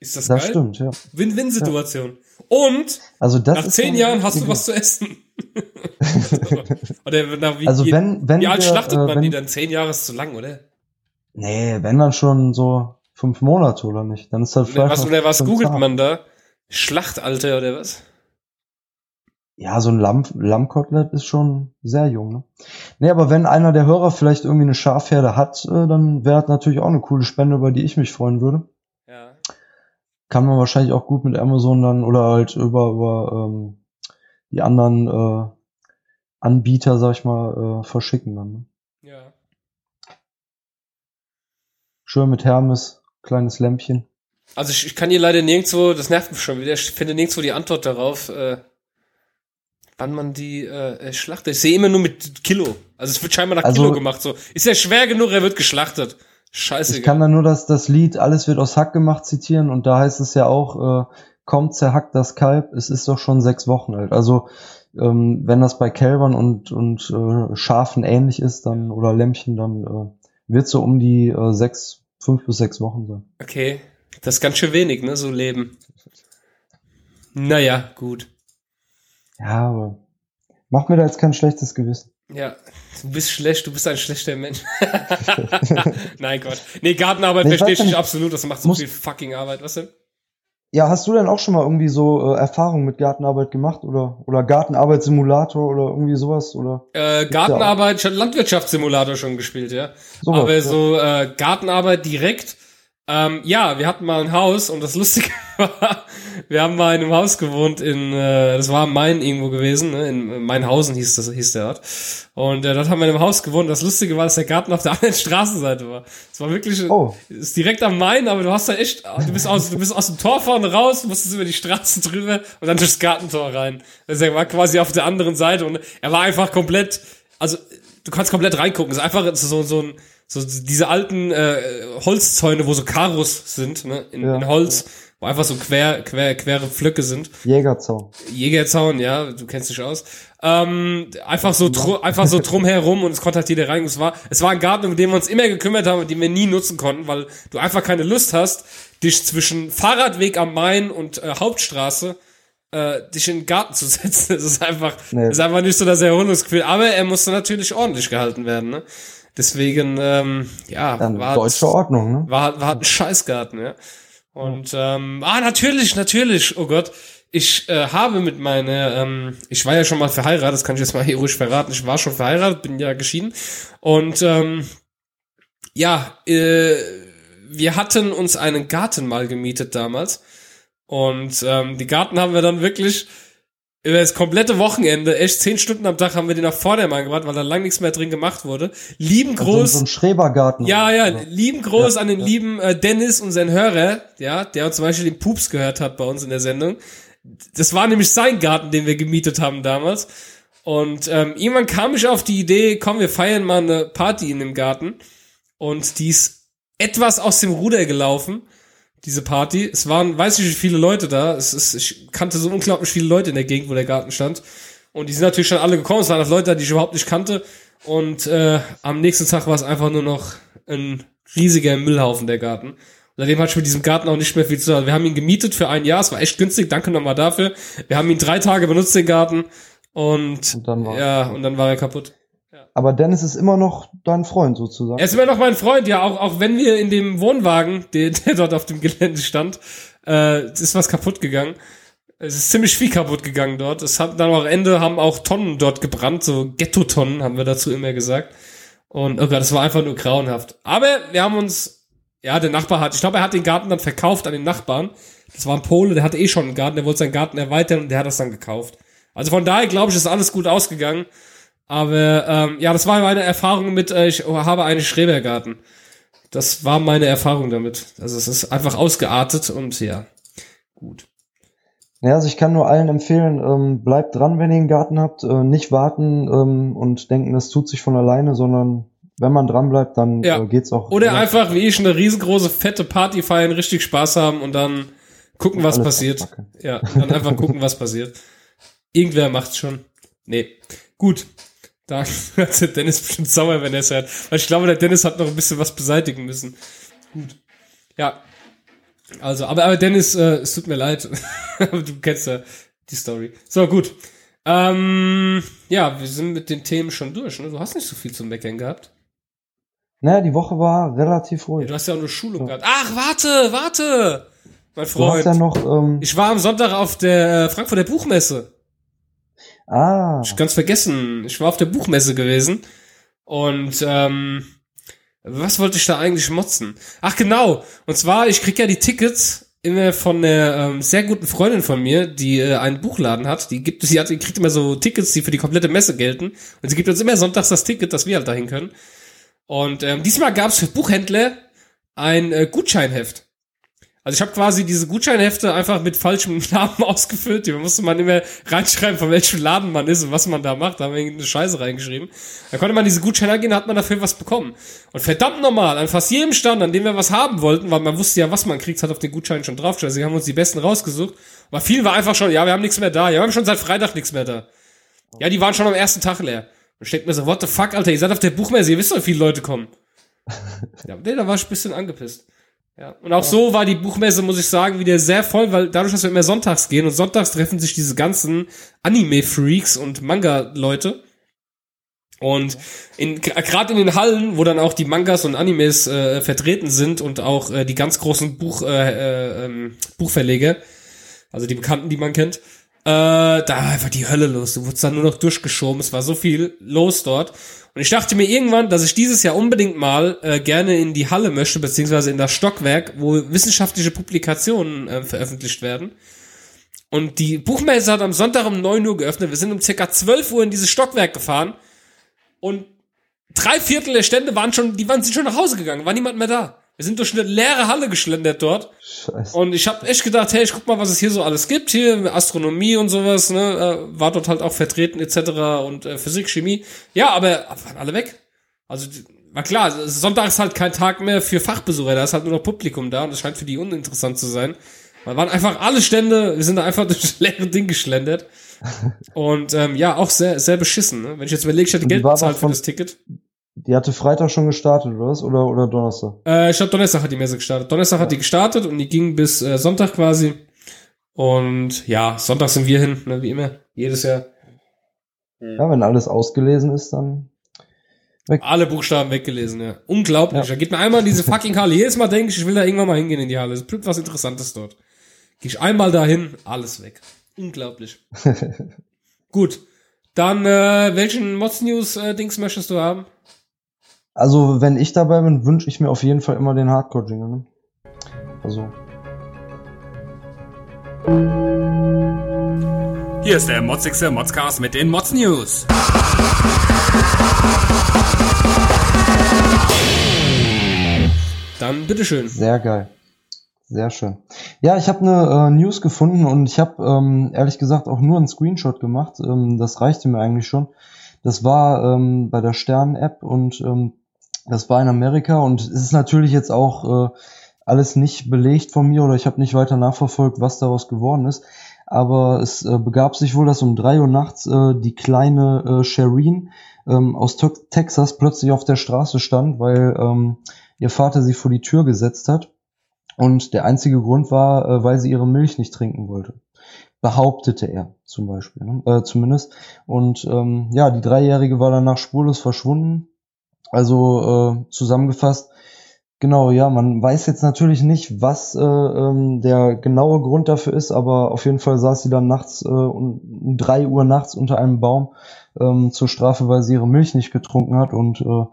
Ist das, das geil? stimmt, ja. Win-Win-Situation. Und Also das nach zehn Jahren hast du was zu essen. oder na, wie, Also wenn wenn wie alt wir, schlachtet äh, man wenn, die dann? Zehn Jahre ist zu lang, oder? Nee, wenn dann schon so fünf Monate oder nicht, dann ist das Oder vielleicht was, oder was googelt zart. man da? Schlachtalter oder was? Ja, so ein Lamm, Lammkotelett ist schon sehr jung, ne? Nee, aber wenn einer der Hörer vielleicht irgendwie eine Schafherde hat, äh, dann wäre das natürlich auch eine coole Spende, über die ich mich freuen würde. Ja. Kann man wahrscheinlich auch gut mit Amazon dann oder halt über, über ähm, die anderen äh, Anbieter, sag ich mal, äh, verschicken dann. Ne? Ja. Schön mit Hermes, kleines Lämpchen. Also ich, ich kann hier leider nirgendwo, das nervt mich schon wieder, ich finde nirgendwo die Antwort darauf, äh, wann man die äh, schlachtet. Ich sehe immer nur mit Kilo. Also es wird scheinbar nach Also- Kilo gemacht. So ist ja schwer genug, er wird geschlachtet. Ich Scheiße. kann dann nur das, das Lied Alles wird aus Hack gemacht zitieren und da heißt es ja auch, äh, kommt zerhackt das Kalb, es ist doch schon sechs Wochen alt. Also ähm, wenn das bei Kälbern und, und äh, Schafen ähnlich ist, dann oder Lämmchen, dann äh, wird so um die äh, sechs, fünf bis sechs Wochen sein. Okay, das ist ganz schön wenig, ne, so Leben. Naja, gut. Ja, aber mach mir da jetzt kein schlechtes Gewissen. Ja, du bist schlecht, du bist ein schlechter Mensch. Nein, Gott. Nee, Gartenarbeit Nee, verstehe ich nicht absolut, das macht so viel fucking Arbeit, was denn? Ja, hast du denn auch schon mal irgendwie so äh, Erfahrungen mit Gartenarbeit gemacht oder oder Gartenarbeitssimulator oder irgendwie sowas oder Äh, Gartenarbeit, ich habe Landwirtschaftssimulator schon gespielt, ja. sowas? Aber ja. so äh, Gartenarbeit direkt. Ähm, ja, wir hatten mal ein Haus und das Lustige war, wir haben mal in einem Haus gewohnt in, äh, das war am Main irgendwo gewesen, ne? in Mainhausen hieß das, hieß der Ort. Und äh, dort haben wir in einem Haus gewohnt. Das Lustige war, dass der Garten auf der anderen Straßenseite war. Es war wirklich, Oh. ist direkt am Main, aber du hast da echt, du bist aus, du bist aus dem Tor vorne raus, musstest über die Straße drüber und dann durchs Gartentor rein. Also er war quasi auf der anderen Seite und er war einfach komplett, also du kannst komplett reingucken. Es ist einfach so, so ein, so diese alten äh, Holzzäune, wo so Karos sind, ne, in, Ja, in Holz, wo einfach so quer, quer, quere Pflöcke sind. Jägerzaun. Jägerzaun, ja, du kennst dich aus. Ähm, einfach so einfach so drumherum und es konnte halt jeder rein. Es war, es war ein Garten, um den wir uns immer gekümmert haben und den wir nie nutzen konnten, weil du einfach keine Lust hast, dich zwischen Fahrradweg am Main und äh, Hauptstraße äh, dich in den Garten zu setzen. Das ist einfach, Nee. das ist einfach nicht so das Erholungsgefühl. Aber er musste natürlich ordentlich gehalten werden, ne? Deswegen, ähm, ja, Dann war deutsche Ordnung, ne? war, war ein Scheißgarten, ja. Und ähm, ah, natürlich, natürlich, oh Gott. Ich äh, habe mit meiner, ähm, ich war ja schon mal verheiratet, das kann ich jetzt mal hier ruhig verraten. Ich war schon verheiratet, bin ja geschieden. Und ähm, ja, äh, wir hatten uns einen Garten mal gemietet damals. Und ähm, die Garten haben wir dann wirklich über das komplette Wochenende, echt zehn Stunden am Tag haben wir den nach vorne angebracht, weil da lang nichts mehr drin gemacht wurde. Lieben Also groß. so ein Schrebergarten. Ja, ja, Oder? lieben Groß Ja, an den ja. lieben äh, Dennis, unseren Hörer, ja, der zum Beispiel den Pups gehört hat bei uns in der Sendung. Das war nämlich sein Garten, den wir gemietet haben damals. Und ähm, irgendwann kam ich auf die Idee, komm, wir feiern mal eine Party in dem Garten. Und die ist etwas aus dem Ruder gelaufen, diese Party. Es waren, weiß ich, wie viele Leute da. Es ist, ich kannte so unglaublich viele Leute in der Gegend, wo der Garten stand. Und die sind natürlich schon alle gekommen. Es waren auch Leute, die ich überhaupt nicht kannte. Und äh, am nächsten Tag war es einfach nur noch ein riesiger Müllhaufen, der Garten. Und seitdem hatte ich mit diesem Garten auch nicht mehr viel zu tun. Wir haben ihn gemietet für ein Jahr. Es war echt günstig. Danke nochmal dafür. Wir haben ihn drei Tage benutzt, den Garten. Und, Und ja, und dann war er kaputt. Aber Dennis ist immer noch dein Freund sozusagen. Er ist immer noch mein Freund, ja, auch, auch wenn wir in dem Wohnwagen, der, der dort auf dem Gelände stand, äh, ist was kaputt gegangen. Es ist ziemlich viel kaputt gegangen dort. Es hat dann auch Ende, haben auch Tonnen dort gebrannt, so Ghetto-Tonnen, haben wir dazu immer gesagt. Und oh Gott, das war einfach nur grauenhaft. Aber wir haben uns, ja, der Nachbar hat, ich glaube, er hat den Garten dann verkauft an den Nachbarn. Das war ein Pole, der hatte eh schon einen Garten, der wollte seinen Garten erweitern und der hat das dann gekauft. Also von daher glaube ich, ist alles gut ausgegangen. Aber ähm, ja, das war meine Erfahrung mit, äh, ich habe einen Schrebergarten. Das war meine Erfahrung damit. Also es ist einfach ausgeartet und ja, gut. Ja, also ich kann nur allen empfehlen, ähm, bleibt dran, wenn ihr einen Garten habt, äh, nicht warten ähm, und denken, das tut sich von alleine, sondern wenn man dran bleibt, dann Ja. äh, geht's auch. Oder einfach wie ich eine riesengroße fette Party feiern, richtig Spaß haben und dann gucken, was alles passiert. abpacken. Ja, dann einfach gucken, was passiert. Irgendwer macht's schon. Nee. Gut. Da hat der Dennis bestimmt sauer, wenn er es hört. Weil ich glaube, der Dennis hat noch ein bisschen was beseitigen müssen. Gut. Ja. Also, aber, aber Dennis, äh, es tut mir leid. Aber du kennst ja die Story. So, gut. Ähm, ja, wir sind mit den Themen schon durch. Ne? Du hast nicht so viel zu meckern gehabt. Naja, die Woche war relativ Ja, ruhig. du hast ja auch eine Schulung gehabt. Ach, warte, warte! Mein Du hast Freund. ja noch, ähm, ich war am Sonntag auf der äh, Frankfurter Buchmesse. Ah, Ich ganz vergessen. Ich war auf der Buchmesse gewesen. Und ähm, was wollte ich da eigentlich motzen? Ach genau. Und zwar, ich krieg ja die Tickets immer von einer ähm, sehr guten Freundin von mir, die äh, einen Buchladen hat. Die gibt, sie hat, die kriegt immer so Tickets, die für die komplette Messe gelten. Und sie gibt uns immer sonntags das Ticket, dass wir halt dahin können. Und ähm, diesmal gab es für Buchhändler ein äh, Gutscheinheft. Also ich habe quasi diese Gutscheinhefte einfach mit falschem Namen ausgefüllt. Da musste man immer reinschreiben, von welchem Laden man ist und was man da macht. Da haben wir irgendeine Scheiße reingeschrieben. Da konnte man diese Gutscheine angehen, hat man dafür was bekommen. Und verdammt normal, an fast jedem Stand, an dem wir was haben wollten, weil man wusste ja, was man kriegt, hat auf den Gutschein schon draufgestellt. Sie haben uns die besten rausgesucht. Aber vielen war einfach schon, ja, wir haben nichts mehr da. Ja, wir haben schon seit Freitag nichts mehr da. Ja, die waren schon am ersten Tag leer. Und ich denk mir so, what the fuck, Alter, ihr seid auf der Buchmesse, ihr wisst doch, wie viele Leute kommen. ja, nee, da war ich ein bisschen angepisst. Ja, und auch so war die Buchmesse, muss ich sagen, wieder sehr voll, weil dadurch, dass wir immer sonntags gehen und sonntags treffen sich diese ganzen Anime-Freaks und Manga-Leute. Und in, gerade in den Hallen, wo dann auch die Mangas und Animes äh, vertreten sind und auch äh, die ganz großen Buch, äh, äh, ähm, Buchverleger, also die Bekannten, die man kennt, äh, da war einfach die Hölle los. Du wurdest dann nur noch durchgeschoben. Es war so viel los dort. Und ich dachte mir irgendwann, dass ich dieses Jahr unbedingt mal äh, gerne in die Halle möchte, beziehungsweise in das Stockwerk, wo wissenschaftliche Publikationen äh, veröffentlicht werden. Und die Buchmesse hat am Sonntag um 9 Uhr geöffnet. Wir sind um circa 12 Uhr in dieses Stockwerk gefahren. Und drei Viertel der Stände waren schon, die waren sind schon nach Hause gegangen, war niemand mehr da. Wir sind durch eine leere Halle geschlendert dort. scheiße. Und ich habe echt gedacht, hey, ich guck mal, was es hier so alles gibt. Hier Astronomie und sowas, ne, äh, war dort halt auch vertreten etc. und äh, Physik, Chemie. Ja, aber waren alle weg. Also war klar, Sonntag ist halt kein Tag mehr für Fachbesucher, da ist halt nur noch Publikum da und das scheint für die uninteressant zu sein. Da waren einfach alle Stände, wir sind da einfach durch das leere Ding geschlendert. Und ähm, ja, auch sehr, sehr beschissen. Ne? Wenn ich jetzt überlege, ich hätte Geld bezahlt für das Ticket. Die hatte Freitag schon gestartet, oder was? Oder, oder Donnerstag? Äh, ich glaube, Donnerstag hat die Messe gestartet. Donnerstag hat die gestartet und die ging bis äh, Sonntag quasi. Und ja, Sonntag sind wir hin, ne, wie immer, jedes Jahr. Ja, wenn alles ausgelesen ist, dann. Alle Buchstaben weggelesen, ja. Unglaublich. Ja. Da geht mir einmal in diese fucking Halle. Jedes Mal denke ich, ich will da irgendwann mal hingehen in die Halle. Es ist was Interessantes dort. Gehe ich einmal dahin, alles weg. Unglaublich. Gut. Dann, äh, welchen Mods News äh, Dings möchtest du haben? Also, wenn ich dabei bin, wünsche ich mir auf jeden Fall immer den Hardcore-Jingle. Ne? Also, Hier ist der motzigste Modscast mit den Mods News. Dann bitteschön. Sehr geil. Sehr schön. Ja, ich habe eine äh, News gefunden und ich habe ähm, ehrlich gesagt auch nur einen Screenshot gemacht. Ähm, das reichte mir eigentlich schon. Das war ähm, bei der Stern-App und ähm, das war in Amerika und es ist natürlich jetzt auch äh, alles nicht belegt von mir oder ich habe nicht weiter nachverfolgt, was daraus geworden ist. Aber es äh, begab sich wohl, dass um drei Uhr nachts äh, die kleine äh, Shireen ähm, aus Te Texas plötzlich auf der Straße stand, weil ähm, ihr Vater sie vor die Tür gesetzt hat. Und der einzige Grund war, äh, weil sie ihre Milch nicht trinken wollte. Behauptete er zum Beispiel, ne? äh, zumindest. Und ähm, ja, die Dreijährige war danach spurlos verschwunden. Also äh, zusammengefasst, genau, ja, man weiß jetzt natürlich nicht, was äh, ähm, der genaue Grund dafür ist, aber auf jeden Fall saß sie dann nachts äh, um, drei Uhr nachts unter einem Baum ähm, zur Strafe, weil sie ihre Milch nicht getrunken hat. Und äh,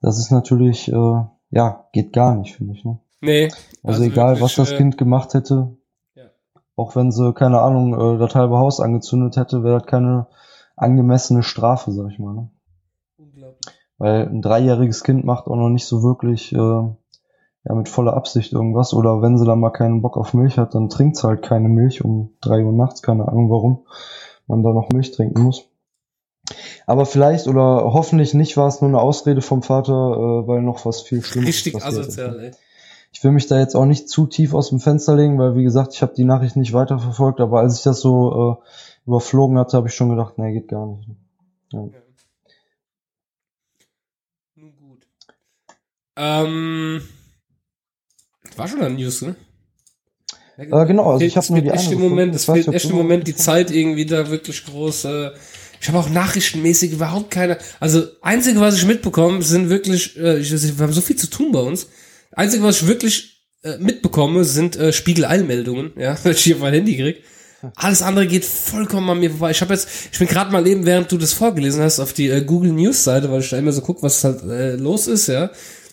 das ist natürlich, äh, ja, geht gar nicht, finde ich. Ne? Nee. Also, egal, was das äh, Kind gemacht hätte, Ja. auch wenn sie, keine Ahnung, äh, das halbe Haus angezündet hätte, wäre das keine angemessene Strafe, sag ich mal. Ne? Weil ein dreijähriges Kind macht auch noch nicht so wirklich äh, ja, mit voller Absicht irgendwas. Oder wenn sie dann mal keinen Bock auf Milch hat, dann trinkt sie halt keine Milch um drei Uhr nachts. Keine Ahnung, warum man da noch Milch trinken muss. Aber vielleicht oder hoffentlich nicht war es nur eine Ausrede vom Vater, äh, weil noch was viel Schlimmeres Richtig passiert ist. asozial, ey. Ich will mich da jetzt auch nicht zu tief aus dem Fenster legen, weil wie gesagt, ich habe die Nachricht nicht weiterverfolgt, aber als ich das so äh, überflogen hatte, habe ich schon gedacht, nee, geht gar nicht. Ja. Nun gut. Ähm, war schon ein News, ne? Äh, genau, also ich habe nur die echt eine im. Moment, es fehlt echt im Moment die Zeit irgendwie da wirklich groß. Äh, ich habe auch nachrichtenmäßig überhaupt keine. Also einzige, was ich mitbekomme, sind wirklich. Äh, ich, wir haben so viel zu tun bei uns. Einzige, was ich wirklich äh, mitbekomme, sind äh, Spiegel-Eilmeldungen. Ja, weil ich hier auf mein Handy krieg. Alles andere geht vollkommen an mir vorbei. Ich habe jetzt, ich bin gerade mal eben, während du das vorgelesen hast, auf die äh, Google News Seite, weil ich da immer so guck, was halt äh, los ist, ja.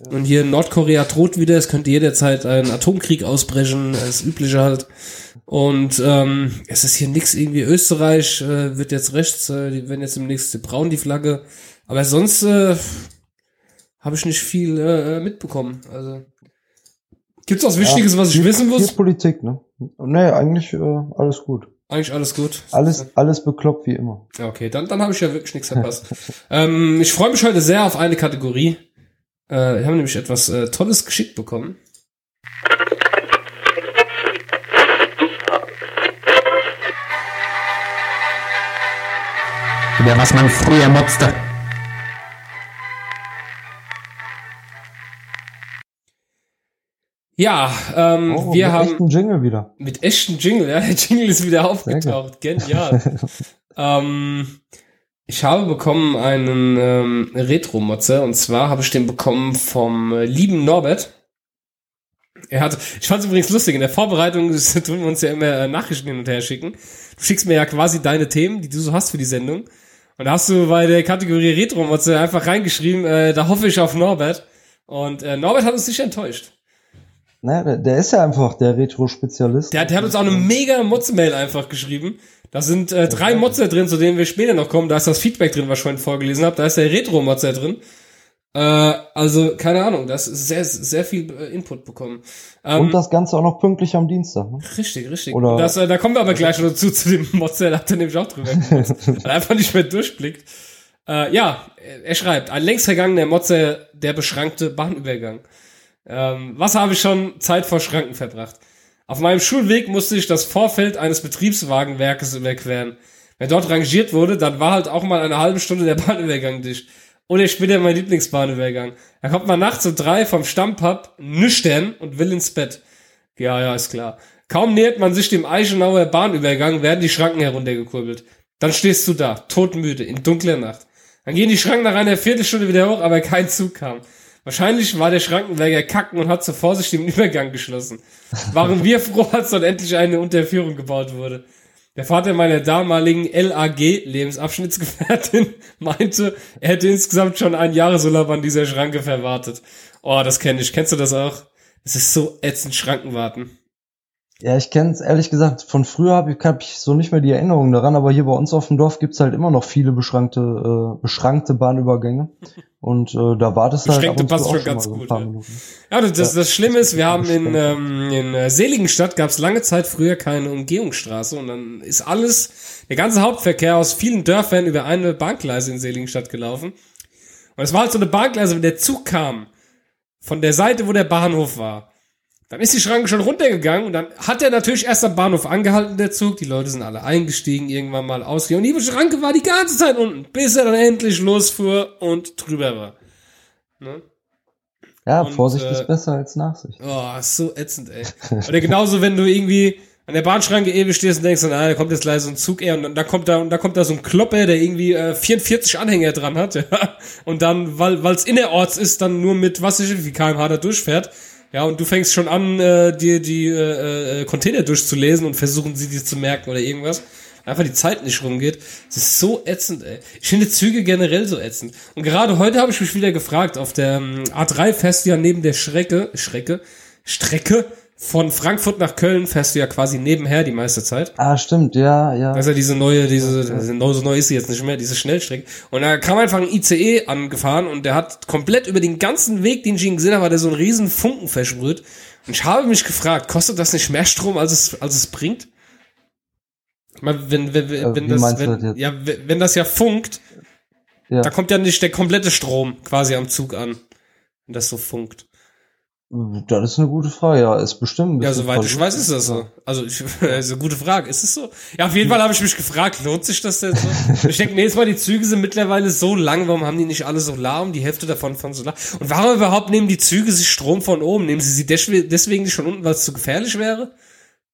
Und hier Nordkorea droht wieder, es könnte jederzeit ein Atomkrieg ausbrechen, das Übliche halt. Und ähm, es ist hier nix irgendwie Österreich äh, wird jetzt rechts, äh, die werden jetzt demnächst braun die Flagge. Aber sonst äh, habe ich nicht viel äh, mitbekommen. Also gibt's was Wichtiges, was ich wissen muss? Politik, ne? Nee, eigentlich äh, alles gut. Eigentlich alles gut. Alles, alles bekloppt wie immer. Ja, Okay, dann, dann habe ich ja wirklich nichts verpasst. ähm, ich freue mich heute sehr auf eine Kategorie. Äh, wir haben nämlich etwas äh, Tolles geschickt bekommen. Über was man früher motzte. Ja, ähm, Oh, wir mit haben echten Jingle wieder. mit echten Jingle, ja, der Jingle ist wieder aufgetaucht. Genial. ähm, ich habe bekommen einen ähm, Retro-Motze und zwar habe ich den bekommen vom äh, lieben Norbert. Er hat, ich fand es übrigens lustig, in der Vorbereitung tun wir uns ja immer äh, Nachrichten hin und her schicken. Du schickst mir ja quasi deine Themen, die du so hast für die Sendung. Und da hast du bei der Kategorie Retro-Motze einfach reingeschrieben, äh, da hoffe ich auf Norbert. Und äh, Norbert hat uns nicht enttäuscht. Naja, der, der ist ja einfach der Retro-Spezialist. Der, der hat uns auch eine mega Motze-Mail einfach geschrieben. Da sind äh, drei Motze drin, zu denen wir später noch kommen. Da ist das Feedback drin, was ich vorhin vorgelesen habe. Da ist der Retro-Motze drin. Äh, also, keine Ahnung, das ist sehr, sehr viel äh, Input bekommen. Ähm, Und das Ganze auch noch pünktlich am Dienstag. Ne? richtig, richtig. Oder- das, äh, da kommen wir aber gleich noch dazu, zu dem Motze, da hat er nämlich auch drüber weil er einfach nicht mehr durchblickt. Äh, ja, er schreibt, ein längst vergangener Motze, der beschrankte Bahnübergang. Ähm, was habe ich schon Zeit vor Schranken verbracht? Auf meinem Schulweg musste ich das Vorfeld eines Betriebswagenwerkes überqueren. Wenn dort rangiert wurde, dann war halt auch mal eine halbe Stunde der Bahnübergang dicht. Oder ich bin ja mein Lieblingsbahnübergang. Da kommt man nachts um drei vom Stammpub nüchtern und will ins Bett. Ja, ja, ist klar. Kaum nähert man sich dem Eichenauer Bahnübergang, werden die Schranken heruntergekurbelt. Dann stehst du da, todmüde, in dunkler Nacht. Dann gehen die Schranken nach einer Viertelstunde wieder hoch, aber kein Zug kam. Wahrscheinlich war der Schrankenwerker kacken und hat zur Vorsicht den Übergang geschlossen. Waren wir froh, als dann endlich eine Unterführung gebaut wurde. Der Vater meiner damaligen LAG-Lebensabschnittsgefährtin meinte, er hätte insgesamt schon einen Jahresurlaub an dieser Schranke verwartet. Oh, das kenne ich. Kennst du das auch? Es ist so ätzend Schranken warten. Ja, ich kenne es ehrlich gesagt, von früher habe ich, hab ich so nicht mehr die Erinnerung daran, aber hier bei uns auf dem Dorf gibt's halt immer noch viele beschrankte, äh, beschrankte Bahnübergänge. Und äh, da war das halt Beschränkte passt schon ganz so gut, ja. Ja, das, das, das Schlimme ist, wir haben in, ähm, in äh, Seligenstadt gab es lange Zeit früher keine Umgehungsstraße und dann ist alles, der ganze Hauptverkehr aus vielen Dörfern über eine Bahngleise in Seligenstadt gelaufen. Und es war halt so eine Bahngleise, wenn der Zug kam, von der Seite, wo der Bahnhof war, dann ist die Schranke schon runtergegangen und dann hat er natürlich erst am Bahnhof angehalten, der Zug. Die Leute sind alle eingestiegen, irgendwann mal ausgegangen. Und die Schranke war die ganze Zeit unten, bis er dann endlich losfuhr und drüber war. Ne? Ja, Und, Vorsicht äh, ist besser als Nachsicht. Oh, ist so ätzend, ey. Oder genauso, wenn du irgendwie an der Bahnschranke ewig stehst und denkst, na, da kommt jetzt gleich so ein Zug, ey, und dann da kommt da, und da kommt da so ein Klopper, der irgendwie äh, 44 Anhänger dran hat, ja. Und dann, weil es innerorts ist, dann nur mit, was weiß ich, wie kmh da durchfährt. Ja, und du fängst schon an, äh, dir die äh, äh, Container durchzulesen und versuchen sie dir zu merken oder irgendwas. Einfach die Zeit nicht rumgeht. Das ist so ätzend, ey. Ich finde Züge generell so ätzend. Und gerade heute habe ich mich wieder gefragt, auf der ähm, A3 fährst du ja neben der Strecke, Strecke, Strecke von Frankfurt nach Köln fährst du ja quasi nebenher die meiste Zeit. Ah, stimmt, ja, ja. Das ist ja diese neue, diese, also neu- so neu ist sie jetzt nicht mehr, diese Schnellstrecke. Und da kam einfach ein ICE angefahren und der hat komplett über den ganzen Weg, den ich ihn gesehen habe, hat er so einen riesen Funken versprüht. Und ich habe mich gefragt, kostet das nicht mehr Strom, als es, als es bringt? Ich meine, wenn, wenn, wenn, Äh, wenn das, wenn, das ja, wenn wenn das ja funkt, ja. da kommt ja nicht der komplette Strom quasi am Zug an. Wenn das so funkt. Das ist eine gute Frage, ja. Ist bestimmt ein Ja, soweit ich weiß, ist das so. Also, ich, also gute Frage. Ist es so? Ja, auf jeden Fall habe ich mich gefragt, lohnt sich das denn so? Ich denke, nächstes Mal, die Züge sind mittlerweile so lang, warum haben die nicht alle Solar um die Hälfte davon von Solar? Und warum überhaupt nehmen die Züge sich Strom von oben? Nehmen sie sie deswe- deswegen nicht von unten, weil es zu gefährlich wäre?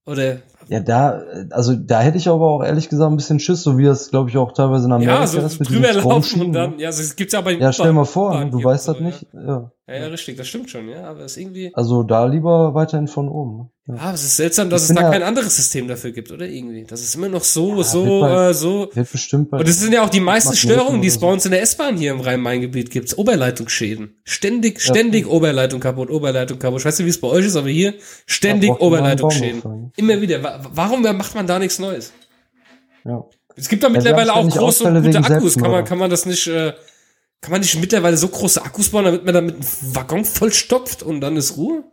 Oder? Ja, da, also da hätte ich aber auch ehrlich gesagt ein bisschen Schiss, so wie es, glaube ich, auch teilweise in Amerika Ja, so ist mit drüber laufen und dann, ne? ja, das gibt's ja bei Ja, stell mal vor, U-Bahnen du hier weißt das so, nicht. Ja. Ja. ja, richtig, das stimmt schon, ja, aber es ist irgendwie, Also da lieber weiterhin von oben. Ne? Ja. ja, aber es ist seltsam, dass Ich es da ja- kein anderes System dafür gibt, oder irgendwie? Das ist immer noch so, Ja, so, bald- äh, so, Wird bestimmt bei Und das sind ja auch die meisten Störungen, die es bei uns in der S-Bahn hier im Rhein-Main-Gebiet gibt. Oberleitungsschäden. Ständig, ständig Oberleitung kaputt, Oberleitung kaputt. Ich weiß nicht, wie es bei euch ist, aber hier ständig Ja, Oberleitungsschäden. Immer wieder. Wa- Warum macht man da nichts Neues? Ja. Es gibt da mittlerweile auch große und gute Akkus. Kann man, Selbstmörder. kann man das nicht, äh, kann man nicht mittlerweile so große Akkus bauen, damit man da mit einem Waggon vollstopft und dann ist Ruhe?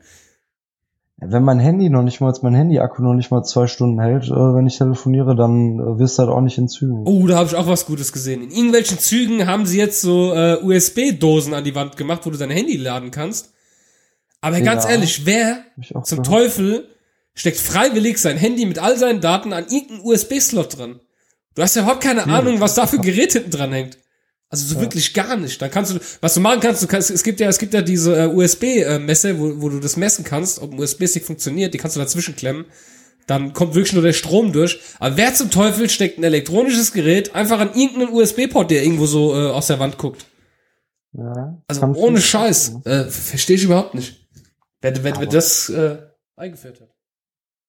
Wenn mein Handy noch nicht mal, mein Handy-Akku noch nicht mal zwei Stunden hält, äh, wenn ich telefoniere, dann äh, wirst du halt auch nicht in Zügen. Oh, da habe ich auch was Gutes gesehen. In irgendwelchen Zügen haben sie jetzt so äh, USB-Dosen an die Wand gemacht, wo du dein Handy laden kannst. Aber ganz Ja. ehrlich, wer zum gehört. Teufel steckt freiwillig sein Handy mit all seinen Daten an irgendeinen USB-Slot dran? Du hast ja überhaupt keine Ahnung, was da für Gerät hinten dran hängt. Also so wirklich gar nicht. Dann kannst du, was du machen kannst, du kannst, es gibt ja, es gibt ja diese äh, USB-Messe, wo, wo du das messen kannst, ob ein USB-Stick funktioniert, die kannst du dazwischen klemmen. Dann kommt wirklich nur der Strom durch. Aber wer zum Teufel steckt ein elektronisches Gerät einfach an irgendeinen USB-Port, der irgendwo so äh, aus der Wand guckt? Ja, Also ohne Scheiß. Äh, Verstehe ich überhaupt nicht. Wer, wer, wer das äh, eingeführt hat.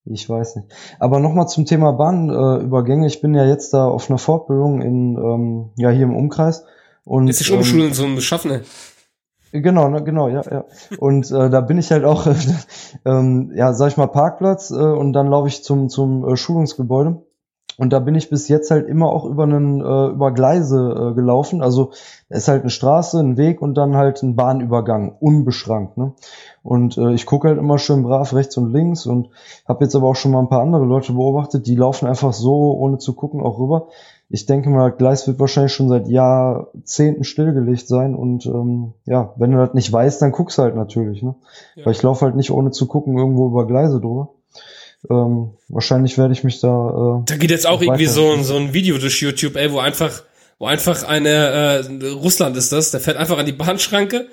Ich weiß nicht. Aber nochmal zum Thema Bahnübergänge. Äh, ich bin ja jetzt da auf einer Fortbildung in, ähm, ja, hier im Umkreis. Und, Jetzt sich ähm, umschulen, so ein Schaffner. Genau, ne, genau, ja, ja. Und äh, da bin ich halt auch, äh, ähm, ja, sag ich mal, Parkplatz äh, und dann laufe ich zum, zum äh, Schulungsgebäude. Und da bin ich bis jetzt halt immer auch über einen, äh, über Gleise äh, gelaufen. Also da ist halt eine Straße, ein Weg und dann halt ein Bahnübergang, unbeschrankt. Ne? Und äh, ich gucke halt immer schön brav rechts und links und habe jetzt aber auch schon mal ein paar andere Leute beobachtet, die laufen einfach so, ohne zu gucken, auch rüber. Ich denke mal, das Gleis wird wahrscheinlich schon seit Jahrzehnten stillgelegt sein und ähm, ja, wenn du das nicht weißt, dann guckst halt natürlich, ne? Ja. Weil ich laufe halt nicht ohne zu gucken irgendwo über Gleise drüber. Ähm, wahrscheinlich werde ich mich da äh, Da geht jetzt auch irgendwie so, ein- so ein Video durch YouTube, ey, wo einfach, wo einfach eine, äh, Russland ist das, der fährt einfach an die Bahnschranke,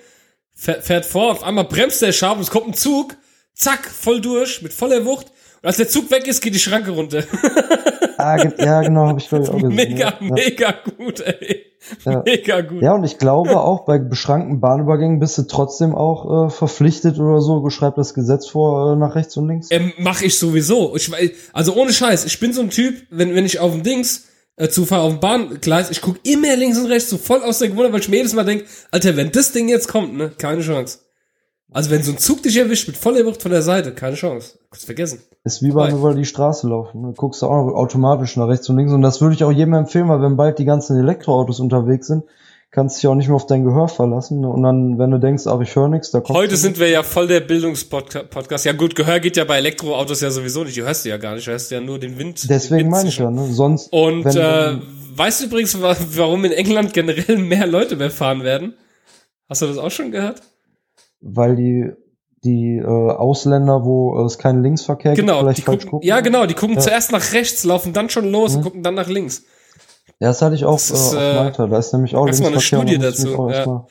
fährt, vor, auf einmal bremst der scharf und es kommt ein Zug, zack, voll durch, mit voller Wucht. Und als der Zug weg ist, geht die Schranke runter. ah, ja genau, habe ich ich auch gesehen. mega, ja, mega gut, ey. Ja. Mega gut. Ja, und ich glaube auch, bei beschrankten Bahnübergängen bist du trotzdem auch äh, verpflichtet oder so, schreibt das Gesetz vor, äh, nach rechts und links. Ähm, mach ich sowieso. Ich, also ohne Scheiß, ich bin so ein Typ, wenn, wenn ich auf dem Dings äh, zufahre, auf dem Bahngleis, ich guck immer links und rechts so voll aus der Gewohnheit, weil ich mir jedes Mal denk, Alter, wenn das Ding jetzt kommt, ne, keine Chance. Also wenn so ein Zug dich erwischt mit voller Wucht von der Seite, keine Chance. Kannst vergessen. Ist wie beim über die Straße laufen. Ne? Guckst du auch automatisch nach rechts und links. Und das würde ich auch jedem empfehlen, weil wenn bald die ganzen Elektroautos unterwegs sind, kannst du dich auch nicht mehr auf dein Gehör verlassen. Und dann, wenn du denkst, ach, ich höre nichts, da kommt. Heute sind wir ja voll der Bildungspodcast. Ja gut, Gehör geht ja bei Elektroautos ja sowieso nicht. Du hörst ja gar nicht. Du hörst ja nur den Wind. den Deswegen Wind meine ich ja, ne? Sonst. Und wenn, äh, weißt du übrigens, wa- warum in England generell mehr Leute mehr fahren werden? Hast du das auch schon gehört? weil die die äh, Ausländer, wo äh, es keinen Linksverkehr Genau, gibt, vielleicht die gucken, gucken. ja genau, die gucken Ja. zuerst nach rechts, laufen dann schon los und Mhm. gucken dann nach links. Ja, das hatte ich auch Das ist, äh, äh, auf Malta. Da ist nämlich auch gab's mal eine. Studie dazu, ja. erstmal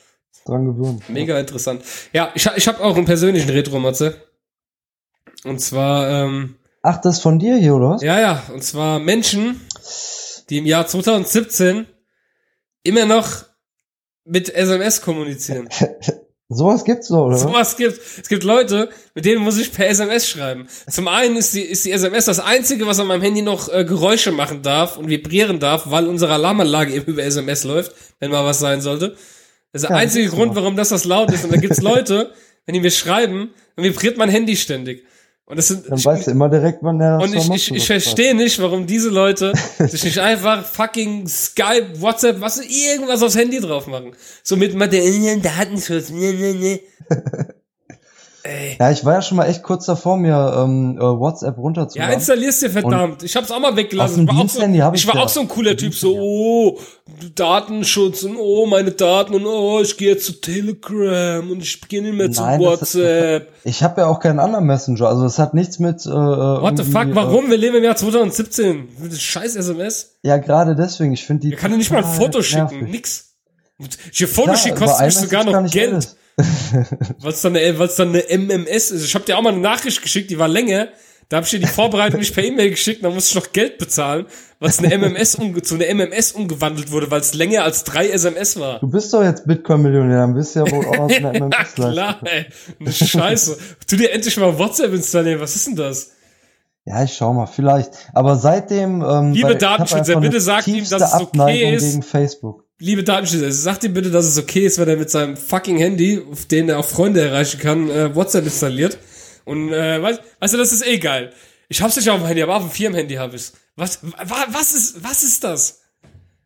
dran gewöhnen. Mega interessant. Ja, ich, ich habe auch einen persönlichen Retro-Matze. Und zwar, ähm, Ach, das ist von dir hier, oder was? ja, ja, und zwar Menschen, die im Jahr 2017 immer noch mit SMS kommunizieren. Sowas gibt's doch, oder? was? Sowas gibt. Es gibt Leute, mit denen muss ich per SMS schreiben. Zum einen ist die, ist die SMS das einzige, was an meinem Handy noch äh, Geräusche machen darf und vibrieren darf, weil unsere Alarmanlage eben über SMS läuft, wenn mal was sein sollte. Das ist der Ja, einzige gibt's Grund, warum das das laut ist. Und da gibt's Leute, wenn die mir schreiben, dann vibriert mein Handy ständig. Und das sind, Dann ich- weißt du immer direkt, wann der und ich, ich, ich verstehe nicht, warum diese Leute sich nicht einfach fucking Skype, WhatsApp, was irgendwas aufs Handy drauf machen. So mit mal der Datenschutz. Ne, ne, ne. Ey. Ja, ich war ja schon mal echt kurz davor, mir ähm, äh, WhatsApp Ja, runterzuladen. installierst dir verdammt. Ich hab's auch mal weggelassen. Dem Ich war, auch so, ich ich war ja. auch so ein cooler Typ, so, oh, Datenschutz und oh, meine Daten und oh, ich gehe jetzt zu Telegram und ich gehe nicht mehr zu Nein, ist- WhatsApp. ich habe ja auch keinen anderen Messenger, also das hat nichts mit. Äh, What the fuck, warum? Wir leben im Jahr 2017. Das scheiß SMS. Äh, ja, gerade deswegen. Ich finde die. Ich kann dir nicht mal ein Foto schicken, nervig. nix. Hier Foto schicken kostet mich sogar noch Geld, alles. weil es dann, eine- weil's dann eine MMS ist. Ich habe dir auch mal eine Nachricht geschickt, die war länger. Da habe ich dir die Vorbereitung nicht per E-Mail geschickt, da musste ich noch Geld bezahlen, weil es eine MMS umge zu einer MMS umgewandelt wurde, weil es länger als drei SMS war. Du bist doch jetzt Bitcoin-Millionär, dann bist du ja wohl auch noch eine ja, MMS leisten. klar, ey. Eine Scheiße. Tu dir endlich mal WhatsApp installieren. Was ist denn das? Ja, ich schau mal, vielleicht. Aber seitdem. Ähm, Liebe Datenschützer, bitte sagt ihm, dass es okay Abneigung ist. gegen Facebook. Liebe Datenschützer, sagt ihm bitte, dass es okay ist, wenn er mit seinem fucking Handy, auf den er auch Freunde erreichen kann, äh, WhatsApp installiert. Und äh, weißt, weißt du, das ist eh geil. Ich hab's nicht auf dem Handy, aber auf dem Firmenhandy hab ich's. Was, wa, was ist, was ist das?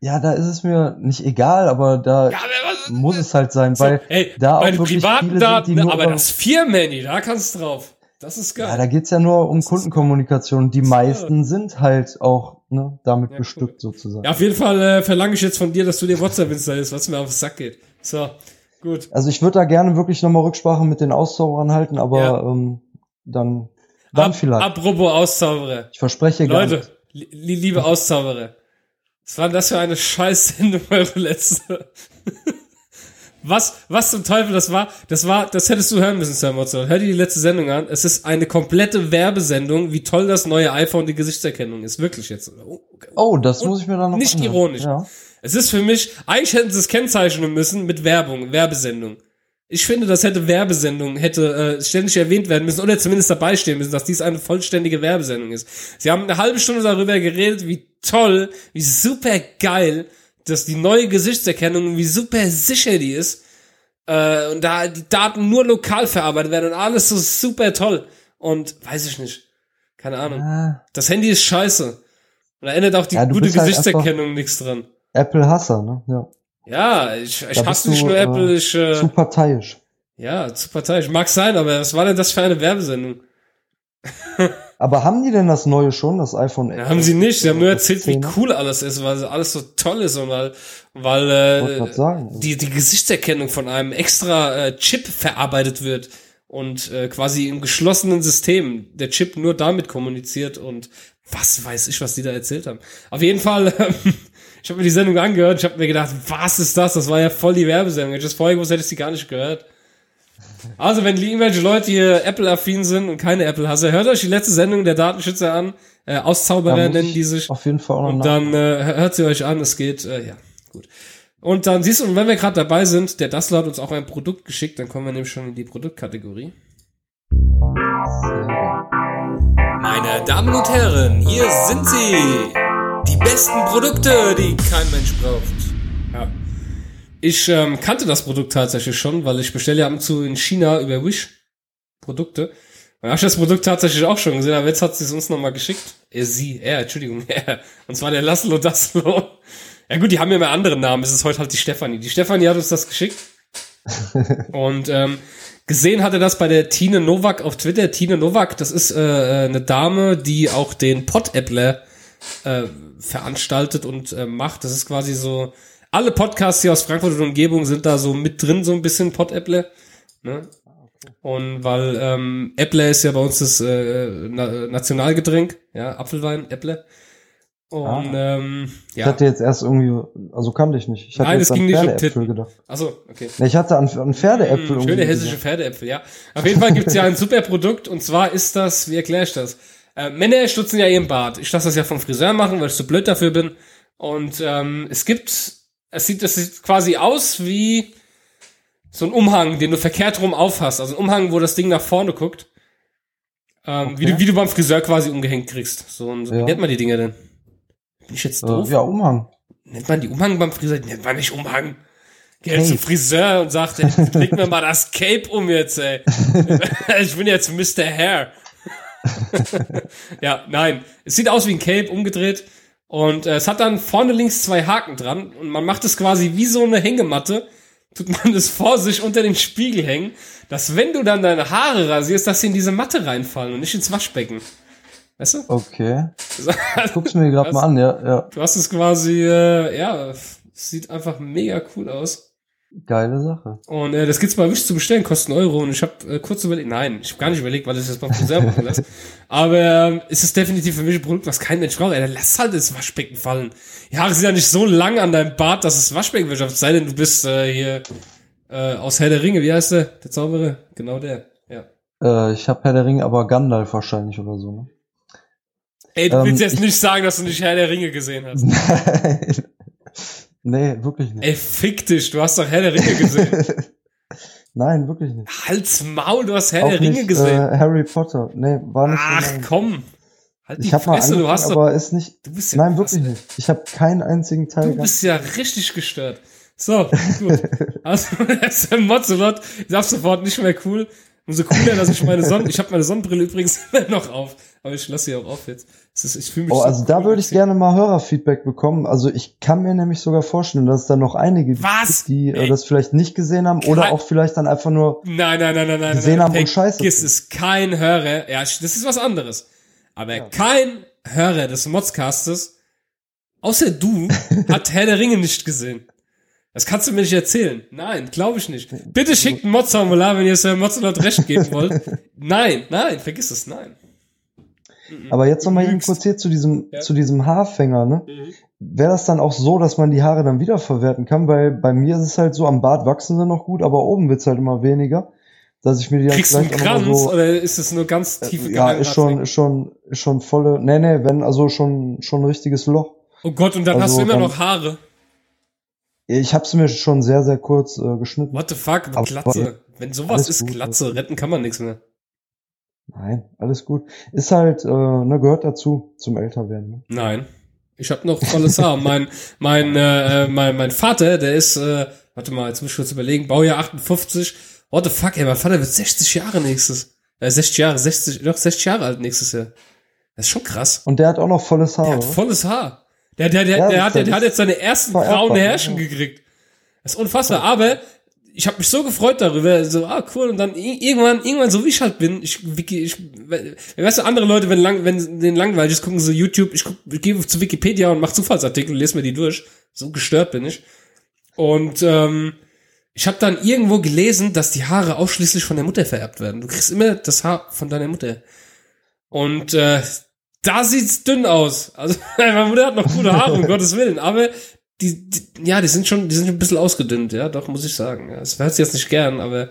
Ja, da ist es mir nicht egal, aber da Ja, aber muss es halt sein, so, weil ey, da auch wirklich privaten viele Daten, sind, die nur aber das Firmenhandy, da kannst du drauf. Das ist geil. Ja, da geht's ja nur um Kundenkommunikation. Die meisten sind halt auch ne, damit Ja, bestückt sozusagen. Ja, auf jeden Fall äh, verlange ich jetzt von dir, dass du dir WhatsApp installierst, was mir auf den Sack geht. So, gut. Also ich würde da gerne wirklich nochmal Rücksprache mit den Auszauberern halten, aber Ja. ähm, dann, dann Ab, vielleicht. Apropos Auszauberer. Ich verspreche gar Leute, nicht. li liebe Auszauberer. Was war denn das für eine Scheißsendung, eure letzte? Was, was zum Teufel das war? Das war, das hättest du hören müssen, Sam Watson. Hör dir die letzte Sendung an. Es ist eine komplette Werbesendung, wie toll das neue iPhone die Gesichtserkennung ist. Wirklich jetzt. Oh. Oh, das Und muss ich mir dann noch nicht anhören. ironisch. Ja. Es ist für mich, eigentlich hätten sie es kennzeichnen müssen mit Werbung, Werbesendung. Ich finde, das hätte Werbesendung, hätte äh, ständig erwähnt werden müssen oder zumindest dabei stehen müssen, dass dies eine vollständige Werbesendung ist. Sie haben eine halbe Stunde darüber geredet, wie toll, wie super geil, dass die neue Gesichtserkennung, wie super sicher die ist. Äh, und da die Daten nur lokal verarbeitet werden und alles so super toll. Und weiß ich nicht. Keine Ahnung. Ah, Das Handy ist scheiße. Und da ändert auch die Ja, gute halt Gesichtserkennung nichts dran. Apple Hasser, ne? Ja. Ja, ich, ich hasse nicht nur äh, Apple, ich, äh, Zu parteiisch. ja, zu parteiisch. Mag sein, aber was war denn das für eine Werbesendung? Aber haben die denn das neue schon, das iPhone Ja, haben sie nicht, sie haben nur erzählt, wie 10er? cool alles ist, weil alles so toll ist und weil, weil äh, sagen. die, die Gesichtserkennung von einem extra äh, Chip verarbeitet wird und äh, quasi im geschlossenen System der Chip nur damit kommuniziert und was weiß ich, was die da erzählt haben. Auf jeden Fall, ähm, ich habe mir die Sendung angehört, ich habe mir gedacht, was ist das? Das war ja voll die Werbesendung. Hätte ich das vorher gewusst, hätte ich sie gar nicht gehört. Also, wenn irgendwelche Leute hier Apple-affin sind und keine Apple-Hasser, hört euch die letzte Sendung der Datenschützer an. Äh, Auszauberer nennen die sich. Auf jeden Fall Und dann äh, hört sie euch an, es geht, äh, ja, gut. Und dann siehst du, und wenn wir gerade dabei sind, der Dassler hat uns auch ein Produkt geschickt, dann kommen wir nämlich schon in die Produktkategorie. Meine Damen und Herren, hier sind sie. Die besten Produkte, die kein Mensch braucht. Ich ähm, kannte das Produkt tatsächlich schon, weil ich bestelle ja ab und zu in China über Wish Produkte. Und habe ich das Produkt tatsächlich auch schon gesehen, aber jetzt hat sie es uns nochmal geschickt. Er, sie, er, Entschuldigung, er. Und zwar der Laszlo Daslo. Ja gut, die haben ja immer andere Namen. Es ist heute halt die Stefanie. Die Stefanie hat uns das geschickt. Und ähm, gesehen hatte das bei der Tine Novak auf Twitter. Tine Novak, das ist äh, eine Dame, die auch den Pod-Appler äh, veranstaltet und äh, macht. Das ist quasi so, alle Podcasts hier aus Frankfurt und Umgebung sind da so mit drin, so ein bisschen Pod-Appler. Ne? Und weil ähm, Äppler ist ja bei uns das äh, Na Nationalgetränk, ja, Apfelwein, Äppler. Und ähm, Ich ja. hatte jetzt erst irgendwie, also kannte ich nicht. Ich hatte Nein, es ging nicht um Titten. gedacht. Achso, okay. Ich hatte an, an Pferdeäpfel Hm, irgendwie schöne hessische. Pferdeäpfel, ja. Auf jeden Fall gibt's ja ein super Produkt und zwar ist das, wie erkläre ich das? Äh, Männer stutzen ja ihren Bart. Ich lasse das ja vom Friseur machen, weil ich zu blöd dafür bin. Und ähm, es gibt, es sieht, das sieht quasi aus wie so ein Umhang, den du verkehrt rum aufhast. Also ein Umhang, wo das Ding nach vorne guckt. Ähm, wie, Okay. du, wie du beim Friseur quasi umgehängt kriegst. So, so wie Ja. nennt man die Dinger denn? Bin ich jetzt doof? Äh, ja, Umhang. Nennt man die Umhang beim Friseur? Nennt man nicht Umhang. Geh Cape. zum Friseur und sagt, ey, leg mir mal das Cape um jetzt, ey. ich bin jetzt Mr. Hair. ja, nein. Es sieht aus wie ein Cape umgedreht. Und äh, es hat dann vorne links zwei Haken dran. Und man macht es quasi wie so eine Hängematte. Tut man es vor sich unter den Spiegel hängen, dass wenn du dann deine Haare rasierst, dass sie in diese Matte reinfallen und nicht ins Waschbecken. Weißt du? Okay. Guck's mir gerade mal an, ja, ja. Du hast es quasi, äh, ja, es sieht einfach mega cool aus. Geile Sache. Und äh, das gibt's bei Wish zu bestellen, kostet einen Euro. Und ich habe äh, kurz überlegt, nein, ich habe gar nicht überlegt, weil ich das beim Friseur machen lasse. Aber ähm, es ist definitiv für mich ein Produkt, was kein Mensch braucht. Ey, lass halt ins Waschbecken fallen. Die Haare sind ja nicht so lang an deinem Bart, dass es Waschbecken wird. Sei denn, du bist äh, hier äh, aus Herr der Ringe. Wie heißt der? Der Zauberer? Genau der. Ja. Äh, ich habe Herr der Ringe, aber Gandalf wahrscheinlich oder so, ne? Ey, du Ähm, willst jetzt ich- nicht sagen, dass du nicht Herr der Ringe gesehen hast. Nein. nee, wirklich nicht. Ey, fick dich, du hast doch Herr der Ringe gesehen. Nein, wirklich nicht. Halt's Maul, du hast Herr Auch der Ringe nicht, gesehen. Äh, Harry Potter. Nee, war nicht Ach mein- komm. Halt die Ich habe mal Fresse, angefangen, du hast doch, aber ist nicht. du bist ja Nein, krass, wirklich ey. nicht. Ich habe keinen einzigen Teil Du bist ja richtig gestört. So, gut. Also, das ist ein Mozzolot ist ab sofort nicht mehr cool. Umso cooler, dass ich meine Sonnen, ich habe meine Sonnenbrille übrigens immer noch auf, aber ich lasse sie auch auf jetzt. Es ist, ich fühle mich Oh, so also da cool. würde ich gerne mal Hörerfeedback bekommen. Also ich kann mir nämlich sogar vorstellen, dass es da noch einige Was? gibt, die äh, das vielleicht nicht gesehen haben oder auch vielleicht dann einfach nur Nein, nein, nein, nein, nein. gesehen nein, haben und scheiße es, kein Hörer. Ja, das ist was anderes. Aber kein Hörer des Modscastes, außer du, hat Herr der Ringe nicht gesehen. Das kannst du mir nicht erzählen. Nein, glaube ich nicht. Bitte schickt ein Mods-Formular, wenn ihr Sir Mozzolot recht geben wollt. Nein, nein, vergiss es, nein. Aber jetzt nochmal eben kurz hier zu diesem, Ja. zu diesem Haarfänger, ne? Mhm. Wäre das dann auch so, dass man die Haare dann wiederverwerten kann? Weil bei mir ist es halt so, am Bart wachsen sie noch gut, aber oben wird's halt immer weniger. Dass ich mir die dann Kriegst du einen vielleicht noch Kranz so, oder ist es nur ganz tiefe ja, ist schon, ist schon, ist schon volle, nee, nee, wenn, also schon, schon ein richtiges Loch. Oh Gott, und dann Also hast du immer dann- noch Haare. Ich hab's mir schon sehr, sehr kurz äh, geschnitten. What the fuck, Aber- Glatze. Wenn sowas ist, gut, Glatze, retten kann man nichts mehr. Nein, alles gut. Ist halt, äh, ne, gehört dazu, zum Älterwerden. Ne? Nein. Ich habe noch volles Haar. mein, mein, äh, mein, mein Vater, der ist, äh, warte mal, jetzt muss ich kurz überlegen, Baujahr 58. What the fuck, ey, mein Vater wird 60 Jahre nächstes. Äh, 60 Jahre, 60, doch 60 Jahre alt nächstes Jahr. Das ist schon krass. Und der hat auch noch volles Haar. Der hat volles Haar. Der, der, der, Ja, der, hat, der, der hat jetzt seine ersten grauen ja. Härchen gekriegt. Das ist unfassbar. Aber ich habe mich so gefreut darüber, so, ah, cool. Und dann irgendwann, irgendwann, so wie ich halt bin, ich, Wiki, ich, we- weißt du, andere Leute, wenn lang, wenn denen langweilig ist, gucken so YouTube, ich, guck, ich gehe zu Wikipedia und mache Zufallsartikel und lese mir die durch. So gestört bin ich. Und ähm, ich habe dann irgendwo gelesen, dass die Haare ausschließlich von der Mutter vererbt werden. Du kriegst immer das Haar von deiner Mutter. Und äh, da sieht's dünn aus. Also meine Mutter hat noch gute Haare, um Gottes Willen. Aber die, die, ja, die sind schon, die sind ein bisschen ausgedünnt, ja, doch, muss ich sagen. Ja, Das hört sich jetzt nicht gern, aber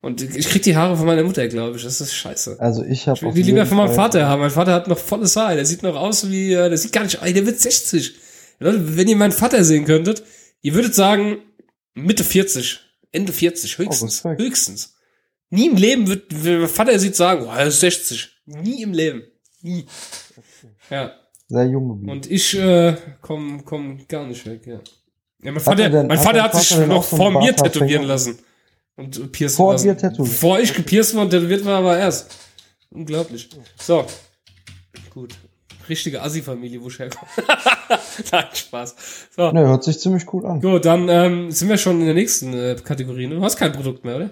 und ich krieg die Haare von meiner Mutter, glaube ich. Das ist scheiße. Also ich habe Ich will die lieber von meinem Vater haben. Mein Vater hat noch volles Haar. Der sieht noch aus wie, äh, der sieht gar nicht, ey, der wird 60. Leute, wenn ihr meinen Vater sehen könntet, ihr würdet sagen, Mitte 40, Ende 40, höchstens. Respekt. höchstens. Nie im Leben wird, wenn mein Vater sieht, sagen, oh, er ist 60. Nie im Leben. Nie. Ja. Sehr jung geblieben. Und ich äh, komm, komm gar nicht weg, ja. Ja, mein Hat Vater, er denn- mein hat Vater dein hat sich noch vor mir tätowieren lassen. Und äh, piercen Vor lassen. dir tätowiert? Bevor ich gepierst war und tätowiert war, aber erst. Unglaublich. So. Gut. Richtige Assi-Familie, wo ich herkomme. Nein, Spaß. So. Ne, hört sich ziemlich cool an. Gut, dann ähm, sind wir schon in der nächsten äh, Kategorie. ne? Du hast kein Produkt mehr, oder?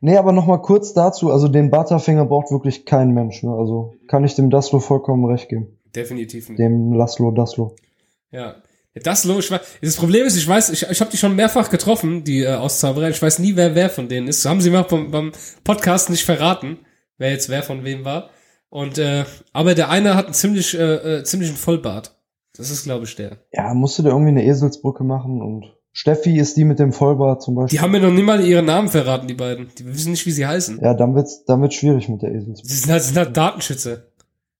Nee, aber noch mal kurz dazu, also den Barthaarfänger braucht wirklich kein Mensch, ne? Also kann ich dem Daslo vollkommen recht geben. Definitiv nicht. Dem Laszlo Daslo. Ja. Ja, Das lo, ich weiß, das Problem ist, ich weiß, ich, ich habe die schon mehrfach getroffen, die äh, Auszauberer. Ich weiß nie, wer wer von denen ist. Haben sie mir auch beim, beim Podcast nicht verraten, wer jetzt wer von wem war. Und äh, aber der eine hat einen ziemlich äh, äh, ziemlichen Vollbart. Das ist, glaube ich, der. Ja, musste der irgendwie eine Eselsbrücke machen und Steffi ist die mit dem Vollbart zum Beispiel. Die haben mir noch nie mal ihre Namen verraten, die beiden. Die wissen nicht, wie sie heißen. ja, dann wird's, dann wird's schwierig mit der Eselsbrücke. Sie sind halt, sind halt Datenschützer.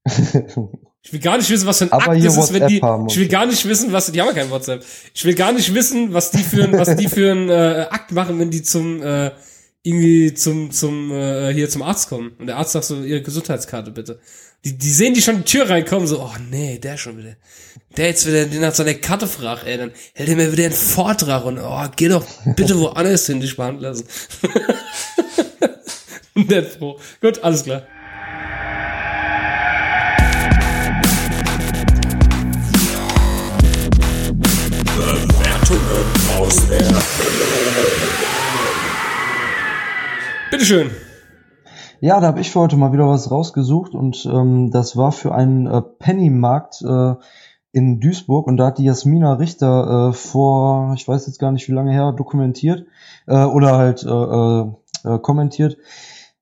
Ich will gar nicht wissen, was für ein Aber Akt das ist, wenn die. Ich will gar nicht wissen, was die haben ja kein WhatsApp. Ich will gar nicht wissen, was die für ein, was die für ein äh, Akt machen, wenn die zum äh, irgendwie zum zum äh, hier zum Arzt kommen und der Arzt sagt so ihre Gesundheitskarte bitte. Die die sehen die schon die Tür reinkommen so, oh nee, der schon wieder. Der jetzt wieder den nach seiner Karte fragt, ey, dann hält er mir wieder einen Vortrag und oh, geh doch bitte woanders hin dich behandeln lassen. Nicht froh. Gut, alles klar. Bitteschön. Ja, da habe ich für heute mal wieder was rausgesucht und ähm, das war für einen äh, Pennymarkt äh, in Duisburg und da hat die Jasmina Richter äh, vor, ich weiß jetzt gar nicht wie lange her, dokumentiert äh, oder halt äh, äh, äh, kommentiert.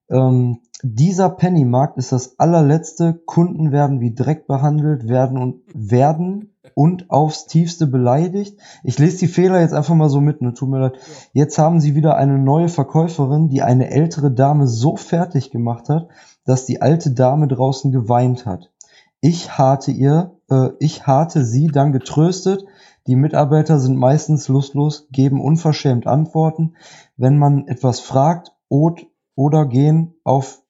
Ähm, dieser Pennymarkt ist das allerletzte. Kunden werden wie Dreck behandelt, werden und werden und aufs tiefste beleidigt. Ich lese die Fehler jetzt einfach mal so mit, ne, tut mir leid. Jetzt haben sie wieder eine neue Verkäuferin, die eine ältere Dame so fertig gemacht hat, dass die alte Dame draußen geweint hat. Ich hatte ihr, äh, ich hatte sie dann getröstet. Die Mitarbeiter sind meistens lustlos, geben unverschämt Antworten. Wenn man etwas fragt od- oder gehen auf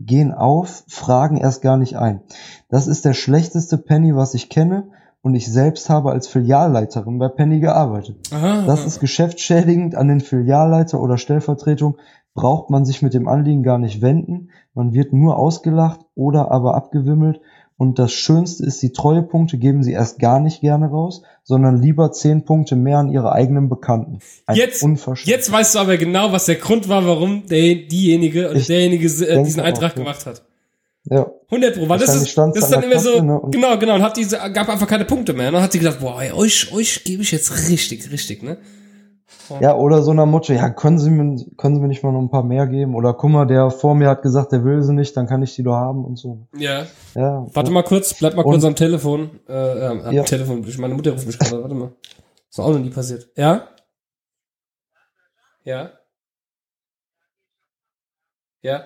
gehen auf, fragen erst gar nicht ein. Das ist der schlechteste Penny, was ich kenne, und ich selbst habe als Filialleiterin bei Penny gearbeitet. Aha. Das ist geschäftsschädigend an den Filialleiter oder Stellvertretung. Braucht man sich mit dem Anliegen gar nicht wenden. Man wird nur ausgelacht oder aber abgewimmelt. Und das Schönste ist, die Treuepunkte geben sie erst gar nicht gerne raus, sondern lieber zehn Punkte mehr an ihre eigenen Bekannten. Ein Jetzt, jetzt weißt du aber genau, was der Grund war, warum der, diejenige oder derjenige äh, diesen Eintrag gemacht hat. Ja. 100 Pro, weil das ist, das ist an dann immer so, Kasse, ne, und- genau, genau, und hat diese, gab einfach keine Punkte mehr, und dann hat sie gedacht, boah, ey, euch, euch gebe ich jetzt richtig, richtig, ne? Ja, oder so einer Motto, ja, können Sie, mir, können Sie mir nicht mal noch ein paar mehr geben? Oder guck mal, der vor mir hat gesagt, der will sie nicht, dann kann ich die doch haben und so. Ja. Ja. Warte mal kurz, bleib mal Und- kurz am Telefon, äh, äh, am Ja. Telefon, meine Mutter ruft mich gerade, warte mal. Ist auch noch nie passiert. Ja? Ja? Ja?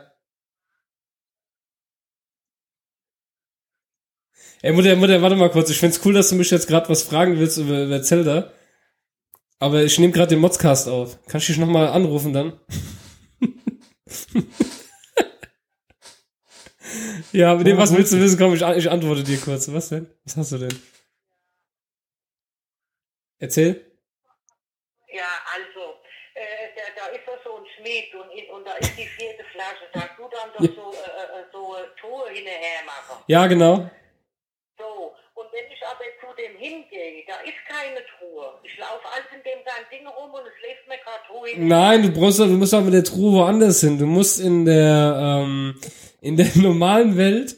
Ey, Mutter, Mutter, warte mal kurz. Ich find's cool, dass du mich jetzt gerade was fragen willst über, über Zelda. Aber ich nehme gerade den Modscast auf. Kann ich dich nochmal anrufen dann? ja, mit dem, was willst du wissen? Komm, ich, ich antworte dir kurz. Was denn? Was hast du denn? Erzähl. Ja, also, äh, da, da ist doch so ein Schmied und, und da ist die vierte Flasche. Da du dann doch so, äh, äh, so äh, Truhe hinterher machen. Ja, genau. Wenn ich aber zu dem hingehe, da ist keine Truhe. Ich laufe alles in dem sein Ding rum und es läuft mir gerade Truhe. Nein, du brauchst, du musst auch mit der Truhe woanders hin. Du musst in der, ähm, in der normalen Welt,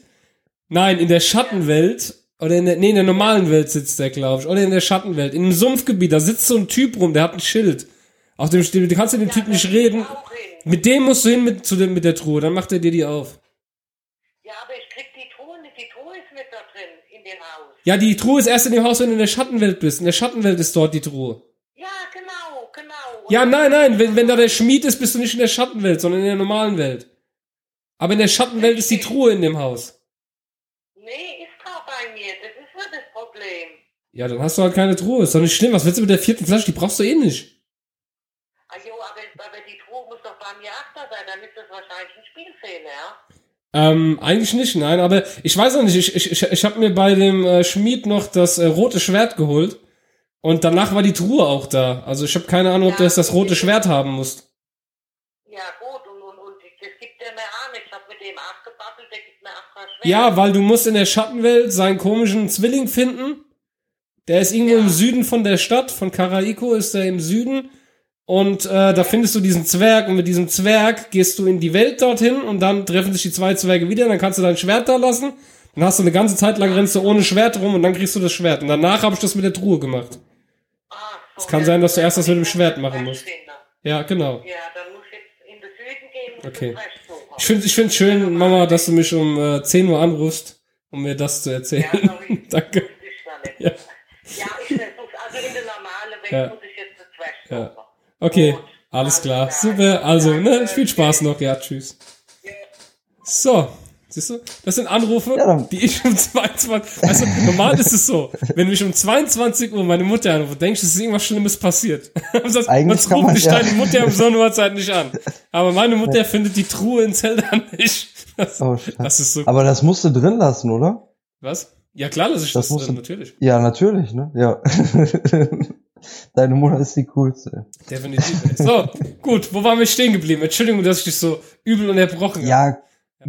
nein, in der Schattenwelt, oder in der, nee, in der normalen Welt sitzt der, glaube ich, oder in der Schattenwelt. In einem Sumpfgebiet, da sitzt so ein Typ rum, der hat ein Schild. Auf dem Schild, du kannst mit dem Typ nicht reden. Mit dem musst du hin mit, zu dem, mit der Truhe, dann macht er dir die auf. Ja, aber ich krieg die Truhe nicht. Die Truhe ist nicht da drin in dem Haus. Ja, die Truhe ist erst in dem Haus, wenn du in der Schattenwelt bist. In der Schattenwelt ist dort die Truhe. Ja, genau, genau. Ja, nein, nein, wenn, wenn da der Schmied ist, bist du nicht in der Schattenwelt, sondern in der normalen Welt. Aber in der Schattenwelt ist die Truhe in dem Haus. Nee, ist gerade bei mir. Das ist nicht das Problem. Ja, dann hast du halt keine Truhe. Ist doch nicht schlimm. Was willst du mit der vierten Flasche? Die brauchst du eh nicht. Ah, jo, aber, aber die Truhe muss doch bei mir achter sein. Dann ist das wahrscheinlich ein Spielfehler, ja? Ähm, eigentlich nicht, nein. Aber ich weiß auch nicht. Ich, ich, ich, ich habe mir bei dem äh, Schmied noch das äh, rote Schwert geholt. Und danach war die Truhe auch da. Also ich habe keine Ahnung, ob du jetzt das rote Schwert haben musst. Ja, gut, und, und, und das gibt der mir nicht. Ich hab mit dem auch gebabbelt, der gibt mir kein Schwert. Ja, weil du musst in der Schattenwelt seinen komischen Zwilling finden. Der ist irgendwo im Süden von der Stadt, von Karaiko ist er im Süden. Und äh, da findest du diesen Zwerg und mit diesem Zwerg gehst du in die Welt dorthin und dann treffen sich die zwei Zwerge wieder, dann kannst du dein Schwert da lassen. Dann hast du eine ganze Zeit lang rennst du ohne Schwert rum und dann kriegst du das Schwert. Und danach habe ich das mit der Truhe gemacht. Ah, so, Es kann sein, dass du erst das mit dem Schwert machen musst. Ja, genau. Ja, dann muss ich jetzt in den Süden gehen und Okay. Ich finde ich find's schön, Mama, dass du mich um äh, 10 Uhr anrufst, um mir das zu erzählen. Ja, sorry. Danke. Ja. Ja, ich versuch's. Also in der normalen Welt Ja. muss ich jetzt das Thrash Ja. suchen. Okay, Gut. alles klar. Super. Also, ne, viel Spaß noch. Ja, tschüss. So. Siehst du? Das sind Anrufe, Ja, die ich um 22, weißt du, normal ist es so, wenn mich um 22 Uhr meine Mutter anruft, denkst du, es ist irgendwas Schlimmes passiert. Sonst Eigentlich ruft man- dich ja. deine Mutter um so eine Uhrzeit nicht an. Aber meine Mutter findet die Truhe in Zelda nicht. Das, Oh, das ist so. Aber das musst du drin lassen, oder? Was? Ja, klar, das ist das, Das musst drin, du- natürlich. Ja, natürlich, ne? Ja. Deine Mutter ist die coolste. Definitiv. So, gut, wo waren wir stehen geblieben? Entschuldigung, dass ich dich so übel unterbrochen habe. Ja,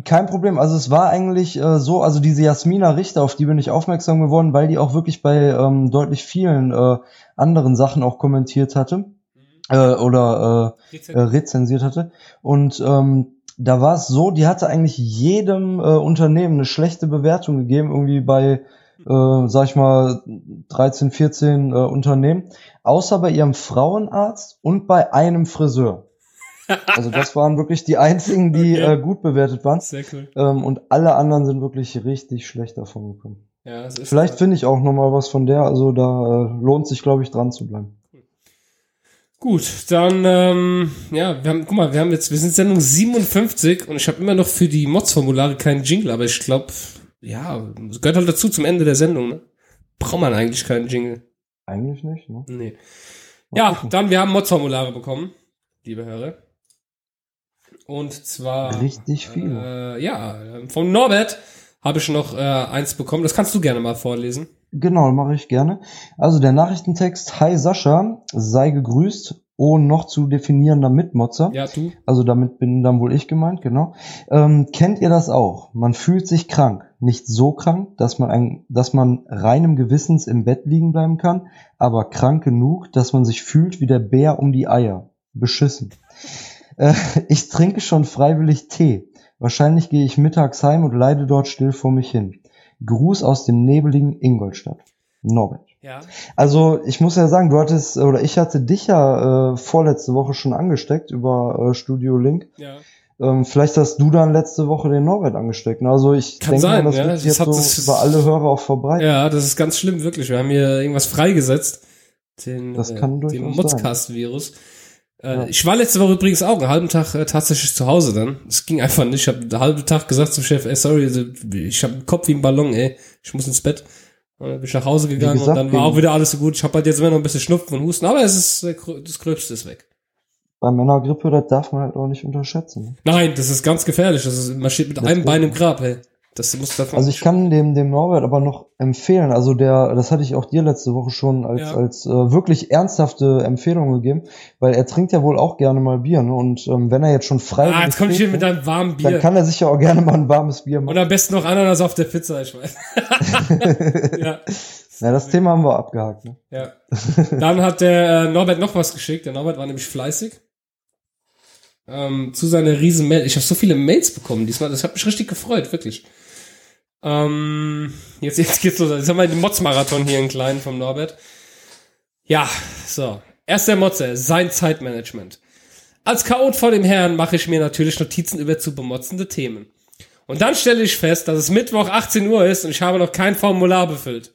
kein Problem. Also es war eigentlich äh, so, also diese Jasmina Richter, auf die bin ich aufmerksam geworden, weil die auch wirklich bei ähm, deutlich vielen äh, anderen Sachen auch kommentiert hatte äh, oder äh, äh, rezensiert hatte. Und ähm, da war es so, die hatte eigentlich jedem äh, Unternehmen eine schlechte Bewertung gegeben, irgendwie bei, äh, sag ich mal, 13, 14 äh, Unternehmen, außer bei ihrem Frauenarzt und bei einem Friseur. Also das waren wirklich die einzigen, die Okay. äh, gut bewertet waren. Sehr cool. Ähm, und alle anderen sind wirklich richtig schlecht davon gekommen. Ja, es ist Vielleicht finde ich auch noch mal was von der, also da äh, lohnt sich, glaube ich, dran zu bleiben. Gut, dann, ähm, ja, wir haben, guck mal, wir haben jetzt, wir sind Sendung 57 und ich habe immer noch für die Mods-Formulare keinen Jingle, aber ich glaube, ja, gehört halt dazu zum Ende der Sendung, ne? Braucht man eigentlich keinen Jingle. Eigentlich nicht, ne? Nee. Ja, dann, wir haben Mods-Formulare bekommen, liebe Hörer. Und zwar. Richtig viele. Äh, ja, vom Norbert habe ich noch äh, eins bekommen. Das kannst du gerne mal vorlesen. Genau, mache ich gerne. Also der Nachrichtentext, Hi Sascha, sei gegrüßt, oh noch zu definierender Mitmotzer. Ja, du. Also damit bin dann wohl ich gemeint, genau. Ähm, kennt ihr das auch? Man fühlt sich krank. Nicht so krank, dass man, ein, dass man reinem Gewissens im Bett liegen bleiben kann, aber krank genug, dass man sich fühlt wie der Bär um die Eier. Beschissen. Äh, ich trinke schon freiwillig Tee. Wahrscheinlich gehe ich mittags heim und leide dort still vor mich hin. Gruß aus dem nebeligen Ingolstadt. Norbert. Ja. Also ich muss ja sagen, du hattest oder ich hatte dich ja äh, vorletzte Woche schon angesteckt über äh, Studio Link. Ja. Ähm, vielleicht hast du dann letzte Woche den Norbert angesteckt. Also ich Kann denke sein, mal, das ja. wird Das jetzt hat- so das über alle Hörer auch verbreiten. Ja, das ist ganz schlimm, wirklich. Wir haben hier irgendwas freigesetzt. Den, Das äh, kann durchaus den sein. Modscast-Virus. Äh, Ja. Ich war letzte Woche übrigens auch einen halben Tag äh, tatsächlich zu Hause dann. Es ging einfach nicht. Ich habe einen halben Tag gesagt zum Chef, ey, sorry, ich habe einen Kopf wie ein Ballon, ey. Ich muss ins Bett. Und dann bin ich nach Hause gegangen gesagt, und dann war auch wieder alles so gut. Ich habe halt jetzt immer noch ein bisschen Schnupfen und Husten, aber es ist das Gröbste ist weg. Bei Männergrippe, das darf man halt auch nicht unterschätzen. ne? Nein, das ist ganz gefährlich. Das ist, man steht mit einem Deswegen. Bein im Grab, hey. Das muss davon. Also ich kann dem, dem Norbert aber noch empfehlen, also der, das hatte ich auch dir letzte Woche schon als, Ja. als äh, wirklich ernsthafte Empfehlung gegeben, weil er trinkt ja wohl auch gerne mal Bier, ne? Und ähm, wenn er jetzt schon frei ah, jetzt komm ich hier mit deinem warmen Bier. dann kann er sich ja auch gerne mal ein warmes Bier Und machen. am besten noch Ananas auf der Pizza, ich weiß. ja, Ja, das Thema haben wir abgehakt. Ne? ja. Dann hat der äh, Norbert noch was geschickt. Der Norbert war nämlich fleißig. Ähm, zu seiner riesen Mail. Ich habe so viele Mails bekommen diesmal. Das hat mich richtig gefreut, wirklich. Ähm, jetzt, jetzt geht's los. Jetzt haben wir den Mods-Marathon hier in kleinen vom Norbert. Ja, so. Erst der Motze, sein Zeitmanagement. Als Chaot vor dem Herrn mache ich mir natürlich Notizen über zu bemotzende Themen. Und dann stelle ich fest, dass es Mittwoch 18 Uhr ist und ich habe noch kein Formular befüllt.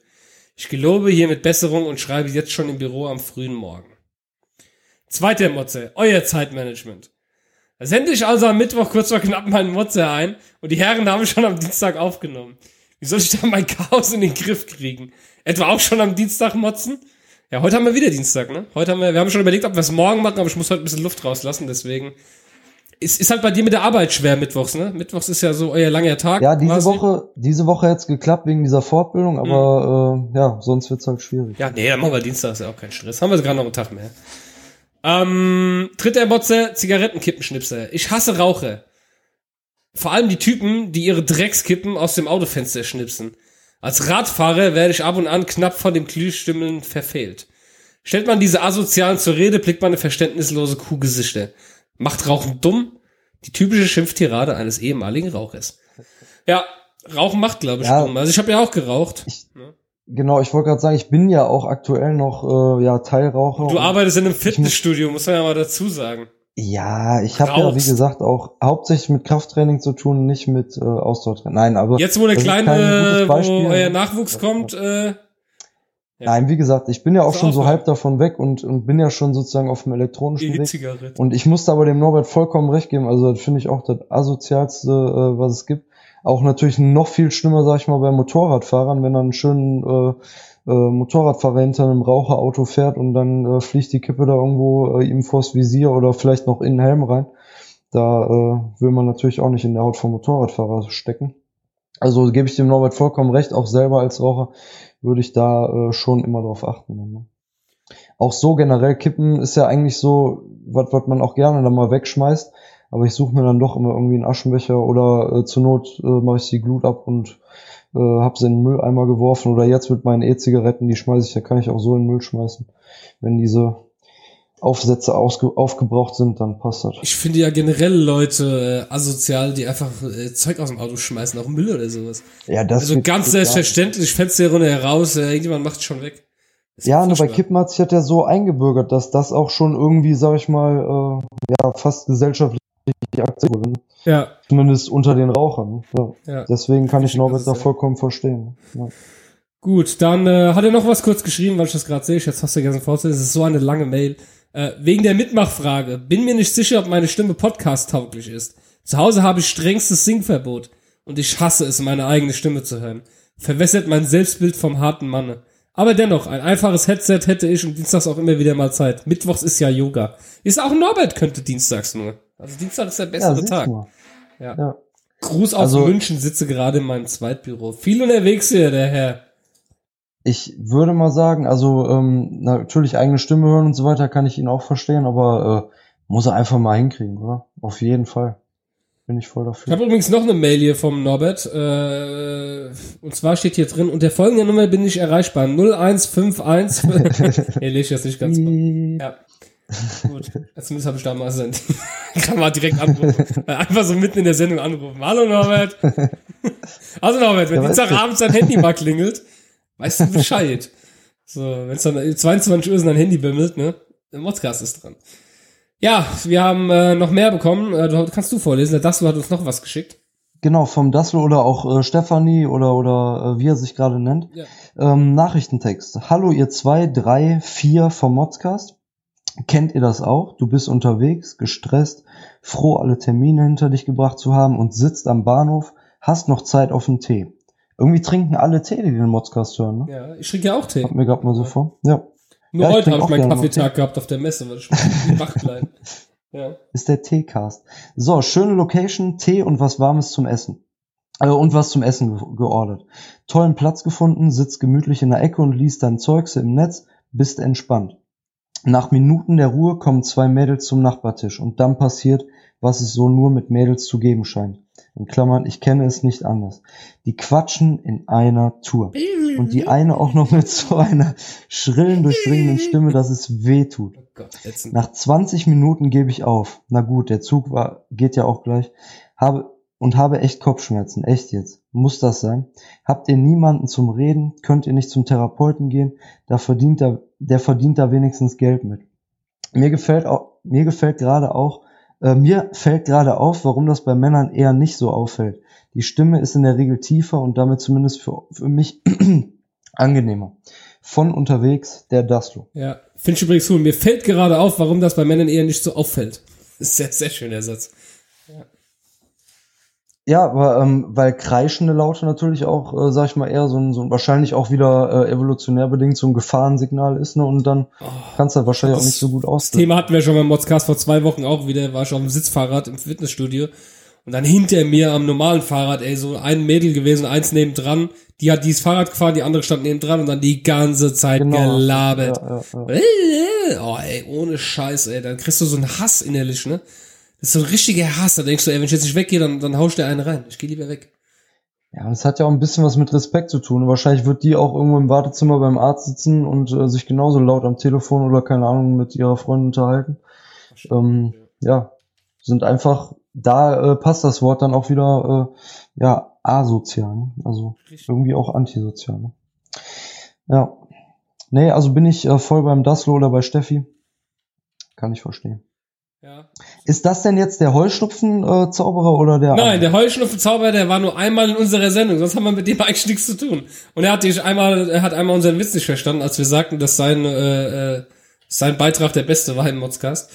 Ich gelobe hiermit Besserung und schreibe jetzt schon im Büro am frühen Morgen. Zweiter Motze, euer Zeitmanagement. Sende ich also am Mittwoch kurz vor knapp meinen Motze ein und die Herren haben schon am Dienstag aufgenommen. Wie soll ich da mein Chaos in den Griff kriegen? Etwa auch schon am Dienstag motzen? Ja, heute haben wir wieder Dienstag, ne? Heute haben wir, wir haben schon überlegt, ob wir es morgen machen, aber ich muss heute ein bisschen Luft rauslassen, deswegen es ist halt bei dir mit der Arbeit schwer mittwochs, ne? Mittwochs ist ja so euer langer Tag. Ja, diese quasi. Woche, diese Woche hat's geklappt wegen dieser Fortbildung, aber äh, ja, sonst wird's halt schwierig. Ja, nee, dann machen wir Dienstag, ist ja auch kein Stress. Haben wir gerade noch einen Tag mehr. Ähm, dritter Motze, Zigarettenkippenschnipser. Ich hasse Raucher. Vor allem die Typen, die ihre Dreckskippen aus dem Autofenster schnipsen. Als Radfahrer werde ich ab und an knapp von dem Glühstimmeln verfehlt. Stellt man diese Asozialen zur Rede, blickt man eine verständnislose Kuhgesichter. Macht Rauchen dumm? Die typische Schimpftirade eines ehemaligen Rauchers. Ja, Rauchen macht, glaube ich, Ja. dumm. Also ich habe ja auch geraucht. Genau, ich wollte gerade sagen, ich bin ja auch aktuell noch äh, ja Teilraucher. Du arbeitest in einem Fitnessstudio, muss man ja mal dazu sagen. Ja, ich habe ja, wie gesagt, auch hauptsächlich mit Krafttraining zu tun, nicht mit äh, Ausdauertraining. Nein, aber Jetzt, wo der kleine, wo euer Nachwuchs kommt, äh, Nein, wie gesagt, ich bin ja auch schon auch so halb davon weg und, und bin ja schon sozusagen auf dem elektronischen Weg. Und ich musste aber dem Norbert vollkommen recht geben. Also das finde ich auch das asozialste, äh, was es gibt. Auch natürlich noch viel schlimmer, sag ich mal, bei Motorradfahrern, wenn dann ein schönen äh, äh, Motorradfahrer hinter einem Raucherauto fährt und dann äh, fliegt die Kippe da irgendwo äh, ihm vors Visier oder vielleicht noch in den Helm rein. Da äh, will man natürlich auch nicht in der Haut vom Motorradfahrer stecken. Also gebe ich dem Norbert vollkommen recht, auch selber als Raucher würde ich da äh, schon immer drauf achten. Ne? Auch so generell kippen ist ja eigentlich so, was was man auch gerne dann mal wegschmeißt. Aber ich suche mir dann doch immer irgendwie einen Aschenbecher oder äh, zur Not äh, mache ich die Glut ab und äh, habe sie in den Mülleimer geworfen. Oder jetzt mit meinen E-Zigaretten, die schmeiße ich, da kann ich auch so in den Müll schmeißen. Wenn diese Aufsätze aufgebraucht sind, dann passt das. Ich finde ja generell Leute äh, asozial, die einfach äh, Zeug aus dem Auto schmeißen, auch Müll oder sowas. Ja, das Also ganz selbstverständlich, Fenster runter heraus, äh, irgendjemand macht's schon weg. Das Ja, nur bei. Kippen hat sich das ja so eingebürgert, dass das auch schon irgendwie, sag ich mal, äh, ja, fast gesellschaftlich akzeptiert wurde. ne? Ja, Zumindest unter den Rauchern. Ja. ja. Deswegen kann ich Norbert da vollkommen verstehen. Ja. Gut, dann äh, hat er noch was kurz geschrieben, weil ich das gerade sehe. Ich jetzt hast du vergessen vorzulesen. Es ist so eine lange Mail. Äh, wegen der Mitmachfrage. Bin mir nicht sicher, ob meine Stimme podcast-tauglich ist. Zu Hause habe ich strengstes Singverbot. Und ich hasse es, meine eigene Stimme zu hören. Verwässert mein Selbstbild vom harten Manne. Aber dennoch, ein einfaches Headset hätte ich und dienstags auch immer wieder mal Zeit. Mittwochs ist ja Yoga. Ist auch Norbert könnte dienstags nur. Also Dienstag ist der bessere siehst Tag. Ja. Ja. Gruß aus Also- München, sitze gerade in meinem Zweitbüro. Viel unterwegs hier, der Herr. Ich würde mal sagen, also ähm, natürlich eigene Stimme hören und so weiter kann ich ihn auch verstehen, aber äh, muss er einfach mal hinkriegen, oder? Auf jeden Fall. Bin ich voll Ich dafür. habe übrigens noch eine Mail hier vom Norbert. Äh, und zwar steht hier drin, unter folgender Nummer bin ich erreichbar. 0151. nee, lese ich jetzt nicht ganz. Ja. Gut. Zumindest habe ich da mal sendt. Kann man direkt anrufen. Einfach so mitten in der Sendung anrufen. Hallo Norbert. Also Norbert, wenn Ja, Dienstagabends dein Handy mal klingelt, weißt du Bescheid. So, wenn es dann 22 Uhr ist und dein Handy bimmelt, ne? Der Modcast ist dran. Ja, wir haben äh, noch mehr bekommen. Äh, du, kannst du vorlesen. Der Dasso hat uns noch was geschickt. Genau, vom Dassel oder auch äh, Stefanie oder oder äh, wie er sich gerade nennt. Ja. Ähm, Nachrichtentext. Hallo ihr zwei, drei, vier vom Modscast. Kennt ihr das auch? Du bist unterwegs, gestresst, froh alle Termine hinter dich gebracht zu haben und sitzt am Bahnhof, hast noch Zeit auf einen Tee. Irgendwie trinken alle Tee, die den Modscast hören, ne? Ja, ich trinke ja auch Tee. Kommt mir gerade mal so vor. Ja. Nur Ja, heute habe ich meinen Kaffeetag gehabt auf der Messe, weil ich wach bleiben. Ja. ist der Teecast. So, schöne Location, Tee und was Warmes zum Essen. Äh, und was zum Essen ge geordert. Tollen Platz gefunden, sitzt gemütlich in der Ecke und liest dein Zeugs im Netz, bist entspannt. Nach Minuten der Ruhe kommen zwei Mädels zum Nachbartisch und dann passiert, was es so nur mit Mädels zu geben scheint. In Klammern, ich kenne es nicht anders. Die quatschen in einer Tour. Und die eine auch noch mit so einer schrillen, durchdringenden Stimme, dass es weh tut. Oh. Nach 20 Minuten gebe ich auf. Na gut, der Zug war, geht ja auch gleich. Habe, und habe echt Kopfschmerzen. Echt jetzt. Muss das sein? Habt ihr niemanden zum Reden? Könnt ihr nicht zum Therapeuten gehen? Da verdient er, der verdient da wenigstens Geld mit. Mir gefällt auch, mir gefällt gerade auch, äh, mir fällt gerade auf, warum das bei Männern eher nicht so auffällt. Die Stimme ist in der Regel tiefer und damit zumindest für, für mich angenehmer. Von unterwegs, der Daslo. Ja, finde ich übrigens cool. Mir fällt gerade auf, warum das bei Männern eher nicht so auffällt. Sehr, sehr schöner Satz. Ja. Ja, aber ähm, weil kreischende Laute natürlich auch, äh, sag ich mal, eher so ein, so ein wahrscheinlich auch wieder äh, evolutionär bedingt so ein Gefahrensignal ist, ne? Und dann kannst du halt wahrscheinlich auch das- nicht so gut Das aussehen. Thema hatten wir schon beim Modscast vor zwei Wochen auch wieder, war ich auf dem Sitzfahrrad im Fitnessstudio und dann hinter mir am normalen Fahrrad, ey, so ein Mädel gewesen, eins nebendran, die hat dieses Fahrrad gefahren, die andere stand nebendran und dann die ganze Zeit gelabert. Ja, ja, ja. Äh, Oh, ey, ohne Scheiß, ey, dann kriegst du so einen Hass innerlich, ne? Das ist so ein richtiger Hass, da denkst du, ey, wenn ich jetzt nicht weggehe, dann, dann haust du einen rein. Ich geh lieber weg. Ja, und es hat ja auch ein bisschen was mit Respekt zu tun. Wahrscheinlich wird die auch irgendwo im Wartezimmer beim Arzt sitzen und äh, sich genauso laut am Telefon oder keine Ahnung mit ihrer Freundin unterhalten. Ähm, ja, sind einfach, da äh, passt das Wort dann auch wieder, äh, ja, asozial. Ne? Also irgendwie auch antisozial. Ne? Ja. Nee, also bin ich äh, voll beim Daslo oder bei Steffi. Kann ich verstehen. Ja. Ist das denn jetzt der Heuschnupfen-Zauberer Zauberer oder der Nein, der Heuschnupfenzauber, der war nur einmal in unserer Sendung, sonst haben wir mit dem eigentlich nichts zu tun. Und er hat dich einmal, er hat einmal unseren Witz nicht verstanden, als wir sagten, dass sein, äh, äh, sein Beitrag der beste war im Modscast.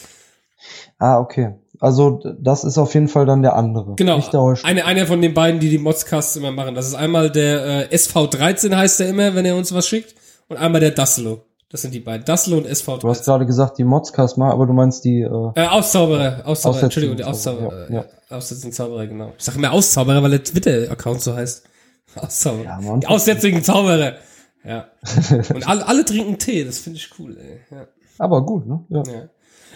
Ah, okay. Also das ist auf jeden Fall dann der andere. Genau. Nicht der Heuschnupfen. Eine, einer von den beiden, die die Modscasts immer machen. Das ist einmal der äh, SV13 heißt er immer, wenn er uns was schickt. Und einmal der Daslo. Das sind die beiden. Daslo und Du hast SV13. gerade gesagt, die Modscast mal, aber du meinst die, äh, Äh, Auszauberer, Auszauberer, Entschuldigung, Zauberer, Auszauberer, ja, ja, Aussätzigen Zauberer, genau. Ich sag immer Auszauberer, weil der Twitter-Account so heißt. Auszauberer. Ja, Mann. Die aussätzigen Zauberer. Ja. Und alle, alle trinken Tee, das finde ich cool, ey. Ja. aber gut, ne? Ja. ja.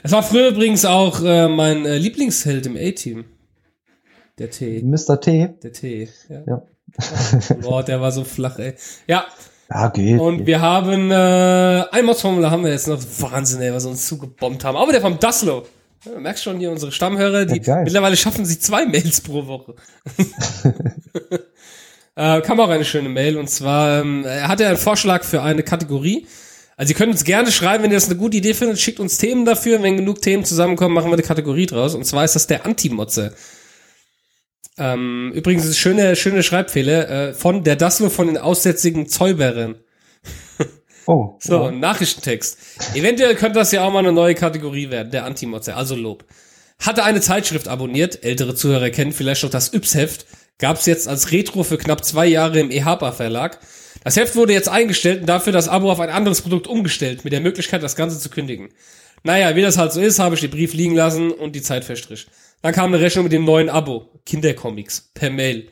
Es war früher übrigens auch äh, mein äh, Lieblingsheld im A-Team. Der Tee. Mr. T. Der Tee. Ja. Ja. Boah, der war so flach, ey. Ja, Ja, geht. und geht. wir haben äh, ein Modsformular haben wir jetzt noch. Wahnsinn, ey, was uns zugebombt haben. Aber der vom Daslo. Ja, du merkst schon hier unsere Stammhörer, die Ja, mittlerweile schaffen sie zwei Mails pro Woche. äh, kam auch eine schöne Mail und zwar ähm, er hatte einen Vorschlag für eine Kategorie. Also ihr könnt uns gerne schreiben, wenn ihr das eine gute Idee findet, schickt uns Themen dafür. Wenn genug Themen zusammenkommen, machen wir eine Kategorie draus. Und zwar ist das der Anti-Motze. Ähm, übrigens ist schöne, schöne Schreibfehler äh, von der Daslo von den aussätzigen Zäuberern. oh, So, ein Nachrichtentext. Eventuell könnte das ja auch mal eine neue Kategorie werden, der Antimotze, also Lob. Hatte eine Zeitschrift abonniert, ältere Zuhörer kennen vielleicht noch das Yps-Heft, gab's jetzt als Retro für knapp zwei Jahre im EHPA Verlag. Das Heft wurde jetzt eingestellt und dafür das Abo auf ein anderes Produkt umgestellt, mit der Möglichkeit, das Ganze zu kündigen. Naja, wie das halt so ist, habe ich den Brief liegen lassen und die Zeit verstrich. Dann kam eine Rechnung mit dem neuen Abo, Kindercomics, per Mail.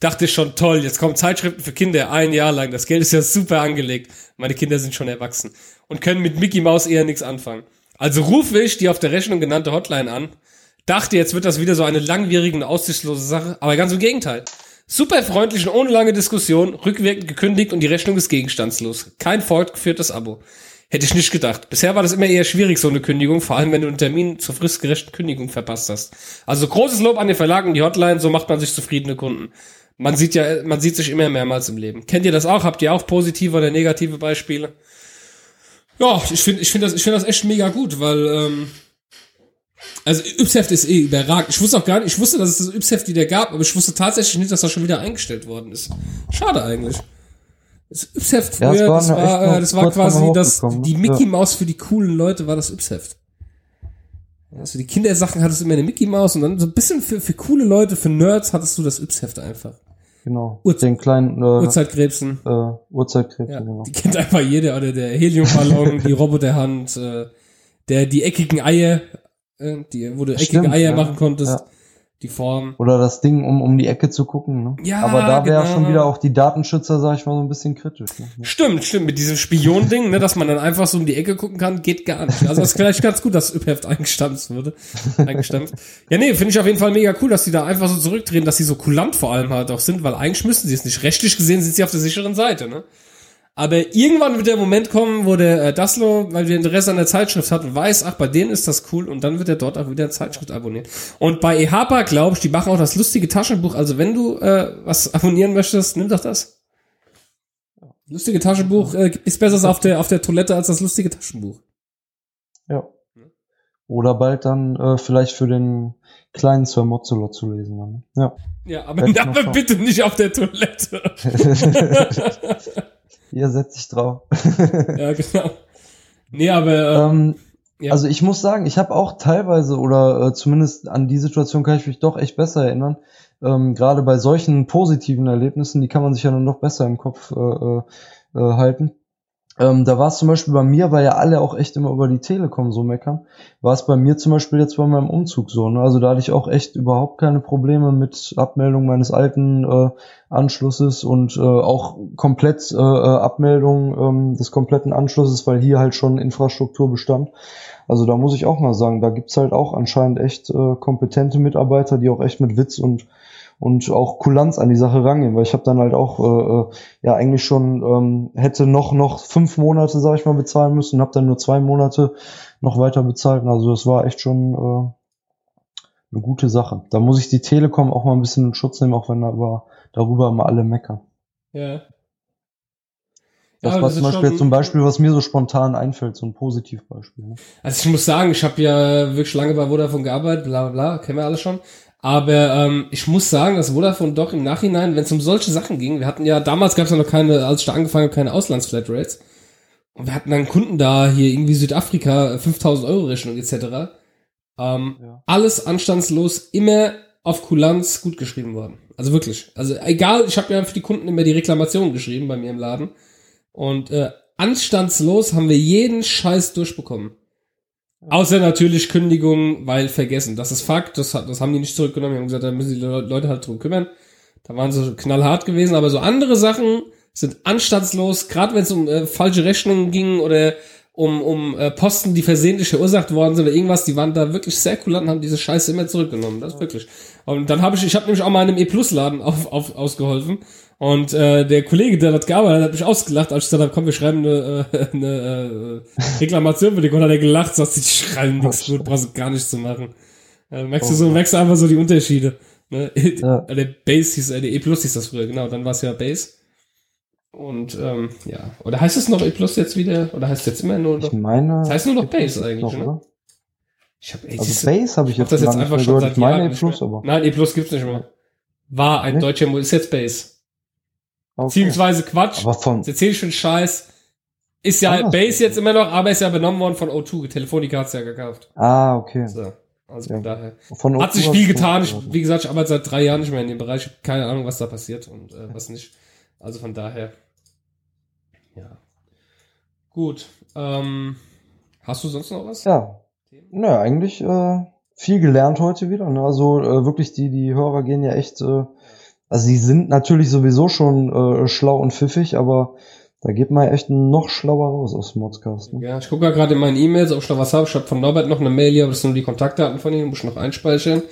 Dachte schon, toll, jetzt kommen Zeitschriften für Kinder ein Jahr lang. Das Geld ist ja super angelegt. Meine Kinder sind schon erwachsen und können mit Mickey Mouse eher nichts anfangen. Also rufe ich die auf der Rechnung genannte Hotline an. Dachte, jetzt wird das wieder so eine langwierige und aussichtslose Sache, aber ganz im Gegenteil. Super freundlich und ohne lange Diskussion, rückwirkend gekündigt und die Rechnung ist gegenstandslos. Kein fortgeführtes Abo. Hätte ich nicht gedacht. Bisher war das immer eher schwierig, so eine Kündigung, vor allem wenn du einen Termin zur fristgerechten Kündigung verpasst hast. Also großes Lob an den Verlag und die Hotline, so macht man sich zufriedene Kunden. Man sieht ja, man sieht sich immer mehrmals im Leben. Kennt ihr das auch? Habt ihr auch positive oder negative Beispiele? Ja, ich finde ich finde das, ich finde das echt mega gut, weil, ähm, also Yps-Heft ist eh überragend. Ich wusste auch gar nicht, ich wusste, dass es das Yps-Heft wieder gab, aber ich wusste tatsächlich nicht, dass das schon wieder eingestellt worden ist. Schade eigentlich. Das Yps-Heft Ja, es früher, war das war, äh, das war quasi das, die ne? Mickey. Maus für die coolen Leute war das Yps-Heft. Also die Kindersachen hattest du immer eine Mickey Maus und dann so ein bisschen für, für coole Leute, für Nerds hattest du das Yps-Heft einfach. Genau. Uhrzeit- Den kleinen äh, Uhrzeitkrebsen. äh, Uhrzeitkrebs, Ja, genau. die kennt einfach jeder, oder der Heliumballon, die Roboterhand, äh, der, die eckigen Eier, äh, die, wo du eckige Stimmt, Eier ja. machen konntest, Ja. Die Form. Oder das Ding, um um die Ecke zu gucken. Ne? Ja, Aber da wäre genau. schon wieder auch die Datenschützer, sag ich mal, so ein bisschen kritisch. Ne? Stimmt, stimmt, mit diesem Spion-Ding, ne, dass man dann einfach so um die Ecke gucken kann, geht gar nicht. Also das ist gleich ganz gut, dass Ypheft eingestampft wurde. Eingestampft. Ja, nee, finde ich auf jeden Fall mega cool, dass die da einfach so zurückdrehen, dass sie so kulant vor allem halt auch sind, weil eigentlich müssen sie es nicht. Rechtlich gesehen sind sie auf der sicheren Seite, ne? Aber irgendwann wird der Moment kommen, wo der äh, Daslo, weil wir Interesse an der Zeitschrift hat weiß, ach, bei denen ist das cool und dann wird er dort auch wieder eine Zeitschrift abonnieren. Und bei EHPA, glaube ich, die machen auch das lustige Taschenbuch. Also wenn du äh, was abonnieren möchtest, nimm doch das. Lustige Taschenbuch äh, ist besser auf der, auf der Toilette als das lustige Taschenbuch. Ja. Oder bald dann äh, vielleicht für den kleinen Sir Mozzolot zu lesen. Dann. ne? Ja. Ja, aber, aber bitte nicht auf der Toilette. Hier setz ich drauf. ja, genau. Nee, aber äh, ähm, Ja. Also ich muss sagen, ich habe auch teilweise oder äh, zumindest an die Situation kann ich mich doch echt besser erinnern. Ähm, Gerade bei solchen positiven Erlebnissen, die kann man sich ja dann noch besser im Kopf äh, äh, äh, halten. Ähm, da war es zum Beispiel bei mir, weil ja alle auch echt immer über die Telekom so meckern, war es bei mir zum Beispiel jetzt bei meinem Umzug so. Ne? Also da hatte ich auch echt überhaupt keine Probleme mit Abmeldung meines alten äh, Anschlusses und äh, auch komplett äh, äh, Abmeldung ähm, des kompletten Anschlusses, weil hier halt schon Infrastruktur bestand. Also da muss ich auch mal sagen, da gibt's halt auch anscheinend echt äh, kompetente Mitarbeiter, die auch echt mit Witz und und auch Kulanz an die Sache rangehen, weil ich habe dann halt auch äh, äh, ja eigentlich schon ähm, hätte noch noch fünf Monate sag ich mal bezahlen müssen und habe dann nur zwei Monate noch weiter bezahlt. Also das war echt schon äh, eine gute Sache. Da muss ich die Telekom auch mal ein bisschen in Schutz nehmen, auch wenn aber darüber immer alle meckern. Ja. Das Ja, war zum Beispiel zum Beispiel, was mir so spontan einfällt, so ein Positivbeispiel. Ne? Also ich muss sagen, ich habe ja wirklich lange bei Vodafone gearbeitet, bla bla bla, kennen wir alle schon. Aber ähm, ich muss sagen, dass Vodafone doch im Nachhinein, wenn es um solche Sachen ging, wir hatten ja, damals gab es ja noch keine, als ich da angefangen habe, keine Auslandsflatrates. Und wir hatten dann Kunden da, hier irgendwie Südafrika, 5000 Euro Rechnung etc. Ähm, Ja. Alles anstandslos, immer auf Kulanz gut geschrieben worden. Also wirklich. Also egal, ich habe ja für die Kunden immer die Reklamation geschrieben bei mir im Laden. Und äh, anstandslos haben wir jeden Scheiß durchbekommen. Außer natürlich Kündigung, weil vergessen. Das ist Fakt, das, das haben die nicht zurückgenommen. Die haben gesagt, da müssen die Le- Leute halt drum kümmern. Da waren sie knallhart gewesen, aber so andere Sachen sind anstandslos, gerade wenn es um äh, falsche Rechnungen ging oder um, um äh, Posten, die versehentlich verursacht worden sind oder irgendwas, die waren da wirklich sehr kulant und haben diese Scheiße immer zurückgenommen. Das ist wirklich. Und dann habe ich, ich habe nämlich auch mal in einem E-Plus-Laden auf, auf, ausgeholfen. Und äh, der Kollege, der dort gearbeitet hat, hat mich ausgelacht, als ich gesagt habe, komm, wir schreiben eine, äh, eine äh, Reklamation für den Kunden, hat er gelacht, sagt, die schreiben nichts gut, brauchst du gar nichts zu machen. Äh, merkst du so, merkst du einfach so die Unterschiede. Ne? Ja. Der Base hieß, äh, der E Plus hieß das früher, genau, dann war es ja Base. Und ähm, ja, oder heißt es noch E Plus jetzt wieder? Oder heißt es jetzt immer nur noch? Ich meine. Das heißt nur noch es Base eigentlich, noch, ne? Ich habe ey, Also Base habe ich ich hab jetzt, das jetzt einfach schon seit gehört. Ich meine Jahren nicht Plus aber. Nein, E Plus gibt's nicht mehr. War ein Nicht? deutscher ist jetzt Base. Okay. Beziehungsweise Quatsch. Aber von, Jetzt erzähl ich schon Scheiß. Ist ja Anders. Base jetzt immer noch, aber ist ja benommen worden von O2. Telefonica hat's ja gekauft. ah, okay. So. Also Ja. von daher. Von Hat sich viel getan. Ich, wie gesagt, ich arbeite seit drei Jahren nicht mehr in dem Bereich. Ich habe keine Ahnung, was da passiert und äh, was nicht. Also von daher. Ja. Gut. Ähm, hast du sonst noch was? Ja. Naja, eigentlich äh, viel gelernt heute wieder. Ne? Also äh, wirklich, die, die Hörer gehen ja echt, äh, also sie sind natürlich sowieso schon äh, schlau und pfiffig, aber da geht man ja echt noch schlauer raus aus dem Modcast. Ne? Ja, ich gucke gerade in meinen E-Mails, ob ich noch was habe. Ich habe von Norbert noch eine Mail hier, aber das sind nur die Kontaktdaten von ihm, muss ich noch einspeichern.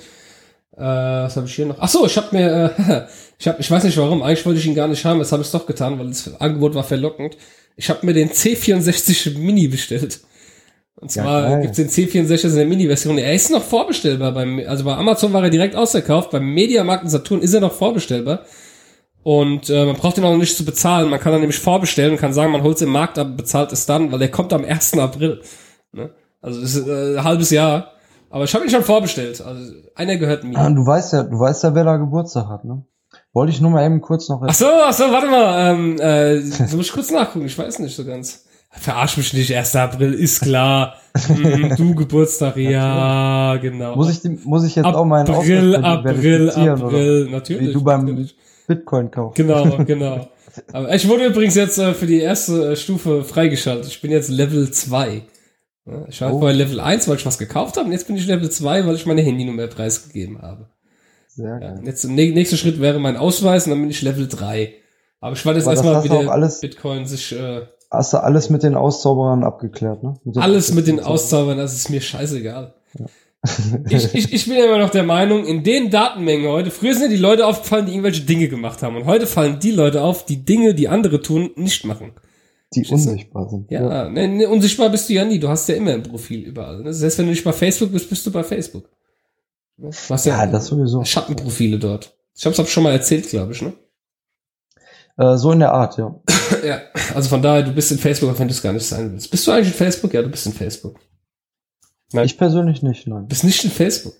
Äh, was habe ich hier noch? Ach so, ich habe mir, äh, ich habe, ich weiß nicht warum, eigentlich wollte ich ihn gar nicht haben, jetzt habe ich es doch getan, weil das Angebot war verlockend. Ich habe mir den C64 Mini bestellt. Und Ja, zwar geil. gibt's den C64 in der Mini-Version. Er ist noch vorbestellbar beim, also bei Amazon war er direkt ausverkauft, beim Mediamarkt und Saturn ist er noch vorbestellbar. Und äh, man braucht ihn auch nicht zu bezahlen. Man kann dann nämlich vorbestellen und kann sagen, man holt es im Markt ab, bezahlt es dann, weil der kommt am 1. April. Ne? Also das ist äh, ein halbes Jahr. Aber ich habe ihn schon vorbestellt. Also einer gehört mir. Ah, du weißt ja, du weißt ja, wer da Geburtstag hat, ne? Wollte ich nur mal eben kurz noch Ach so, ach so, warte mal. Ähm, äh, muss ich kurz nachgucken. Ich weiß nicht so ganz. Verarsch mich nicht. 1. April ist klar. Hm, du Geburtstag, ja, genau. Muss ich, die, muss ich jetzt auch meinen April, April, April, natürlich. Wie du beim natürlich. Bitcoin kaufst. Genau, genau. Aber ich wurde übrigens jetzt äh, für die erste äh, Stufe freigeschaltet. Ich bin jetzt Level 2. Ja, ich war Oh. vorher Level 1, weil ich was gekauft habe, und jetzt bin ich Level 2, weil ich meine Handynummer preisgegeben habe. Sehr Ja, geil. jetzt nä- nächster Schritt wäre mein Ausweis und dann bin ich Level 3. Aber ich warte jetzt erstmal, hast wie du auch der alles- Bitcoin sich äh, Hast du alles mit den Auszauberern abgeklärt, ne? Mit alles mit den Auszaubern. Auszaubern, das ist mir scheißegal. ich, ich, ich bin immer noch der Meinung, in den Datenmengen heute, früher sind ja die Leute aufgefallen, die irgendwelche Dinge gemacht haben. Und heute fallen die Leute auf, die Dinge, die andere tun, nicht machen. Die Verstehst du? unsichtbar sind. Ja, Ne, ne, unsichtbar bist du ja nie. Du hast ja immer ein Profil überall. Ne? Selbst wenn du nicht bei Facebook bist, bist du bei Facebook. Du hast ja, Ja, das sowieso. Schattenprofile dort. Ich hab's auch schon mal erzählt, glaube ich, ne? Äh, so in der Art, ja. Ja, also von daher, du bist in Facebook, auch wenn du es gar nicht sein willst. Bist du eigentlich in Facebook? Ja, du bist in Facebook. Nein. Ich persönlich nicht, nein. Du bist nicht in Facebook.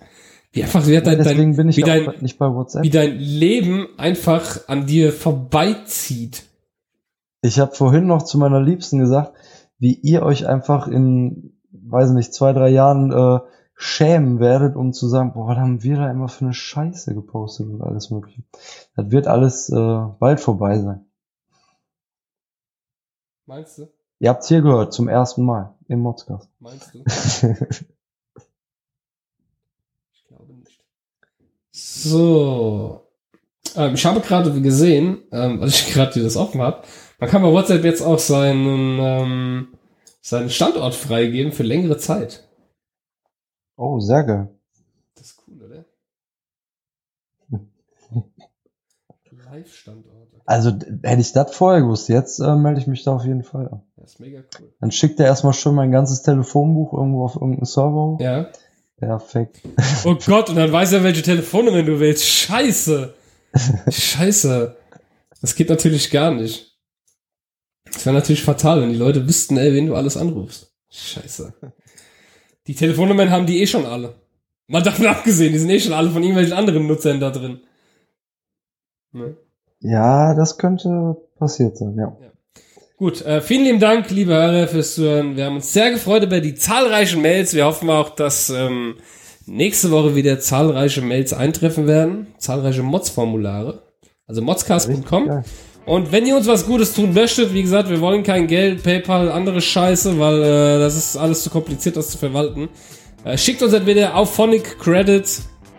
Wie einfach, wie, dein, Deswegen dein, bin ich wie, dein, nicht bei WhatsApp. wie dein Leben einfach an dir vorbeizieht. Ich habe vorhin noch zu meiner Liebsten gesagt, wie ihr euch einfach in weiß nicht, zwei, drei Jahren äh, schämen werdet, um zu sagen, boah, was haben wir da immer für eine Scheiße gepostet und alles mögliche. Das wird alles äh, bald vorbei sein. Meinst du? Ihr habt's hier gehört, zum ersten Mal im Modscast. Meinst du? Ich glaube nicht. So. Ähm, ich habe gerade gesehen, ähm, als ich gerade hier das offen habe, man kann bei WhatsApp jetzt auch seinen, ähm, seinen Standort freigeben für längere Zeit. Oh, sehr geil. Das ist cool, oder? Live-Standort. Okay. Also hätte ich das vorher gewusst, jetzt äh, melde ich mich da auf jeden Fall an. Das ist mega cool. Dann schickt er erstmal schon mein ganzes Telefonbuch irgendwo auf irgendeinen Server. Ja. Perfekt. Oh Gott, und dann weiß er, welche Telefonnummer du willst. Scheiße. Scheiße. Das geht natürlich gar nicht. Das wäre natürlich fatal, wenn die Leute wüssten, ey, wen du alles anrufst. Scheiße. Die Telefonnummern haben die eh schon alle. Mal davon abgesehen, die sind eh schon alle von irgendwelchen anderen Nutzern da drin. Ne? Ja, das könnte passiert sein, ja. Gut, äh, vielen lieben Dank, liebe Hörer, fürs Zuhören. Wir haben uns sehr gefreut über die zahlreichen Mails. Wir hoffen auch, dass ähm, nächste Woche wieder zahlreiche Mails eintreffen werden. Zahlreiche Mods-Formulare. Also modscast.com. Und wenn ihr uns was Gutes tun möchtet, wie gesagt, wir wollen kein Geld, PayPal, andere Scheiße, weil äh, das ist alles zu kompliziert, das zu verwalten. Äh, schickt uns entweder auf Phonic Credit,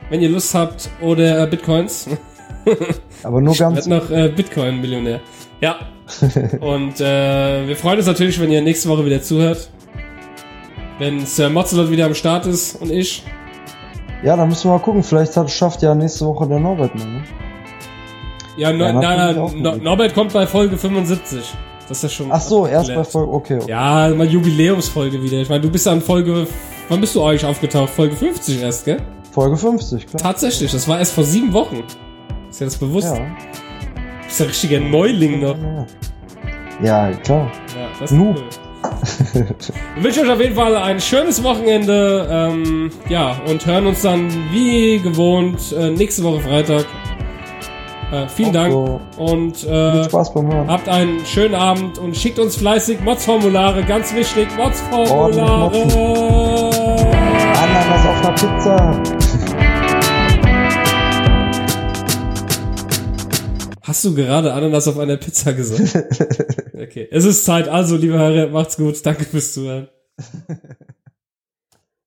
wenn ihr Lust habt, oder äh, Bitcoins. Aber nur Ich ganz. werd noch äh, Bitcoin-Millionär. Ja. Und äh, wir freuen uns natürlich, wenn ihr nächste Woche wieder zuhört. Wenn Sir Mozzelot wieder am Start ist und ich. Ja, da müssen wir mal gucken. Vielleicht hat, schafft ja nächste Woche der Norbert mal, ne? Ja, no, Ja, nein, auch no. Norbert kommt bei Folge 75. Das ist ja schon. Ach so, erst bei. Folge. Okay, okay. Ja, mal Jubiläumsfolge wieder. Ich meine, du bist an Folge. Wann bist du eigentlich aufgetaucht? Folge 50 erst, gell? Folge 50, klar. Tatsächlich, das war erst vor sieben Wochen. Ist dir das bewusst? Ja. Du bist ja richtiger Neuling noch. Ja, klar. Ja, das ist cool. Wir wünschen euch auf jeden Fall ein schönes Wochenende. Ähm, ja, und hören uns dann wie gewohnt äh, nächste Woche Freitag. Äh, vielen Dank so. und äh, Spaß beim Hören. habt einen schönen Abend und schickt uns fleißig Mods-Formulare. Ganz wichtig, Mods-Formulare. Ananas auf einer Pizza. Hast du gerade Ananas auf einer Pizza gesagt? Okay, es ist Zeit. Also, liebe Hörer, macht's gut. Danke fürs Zuhören.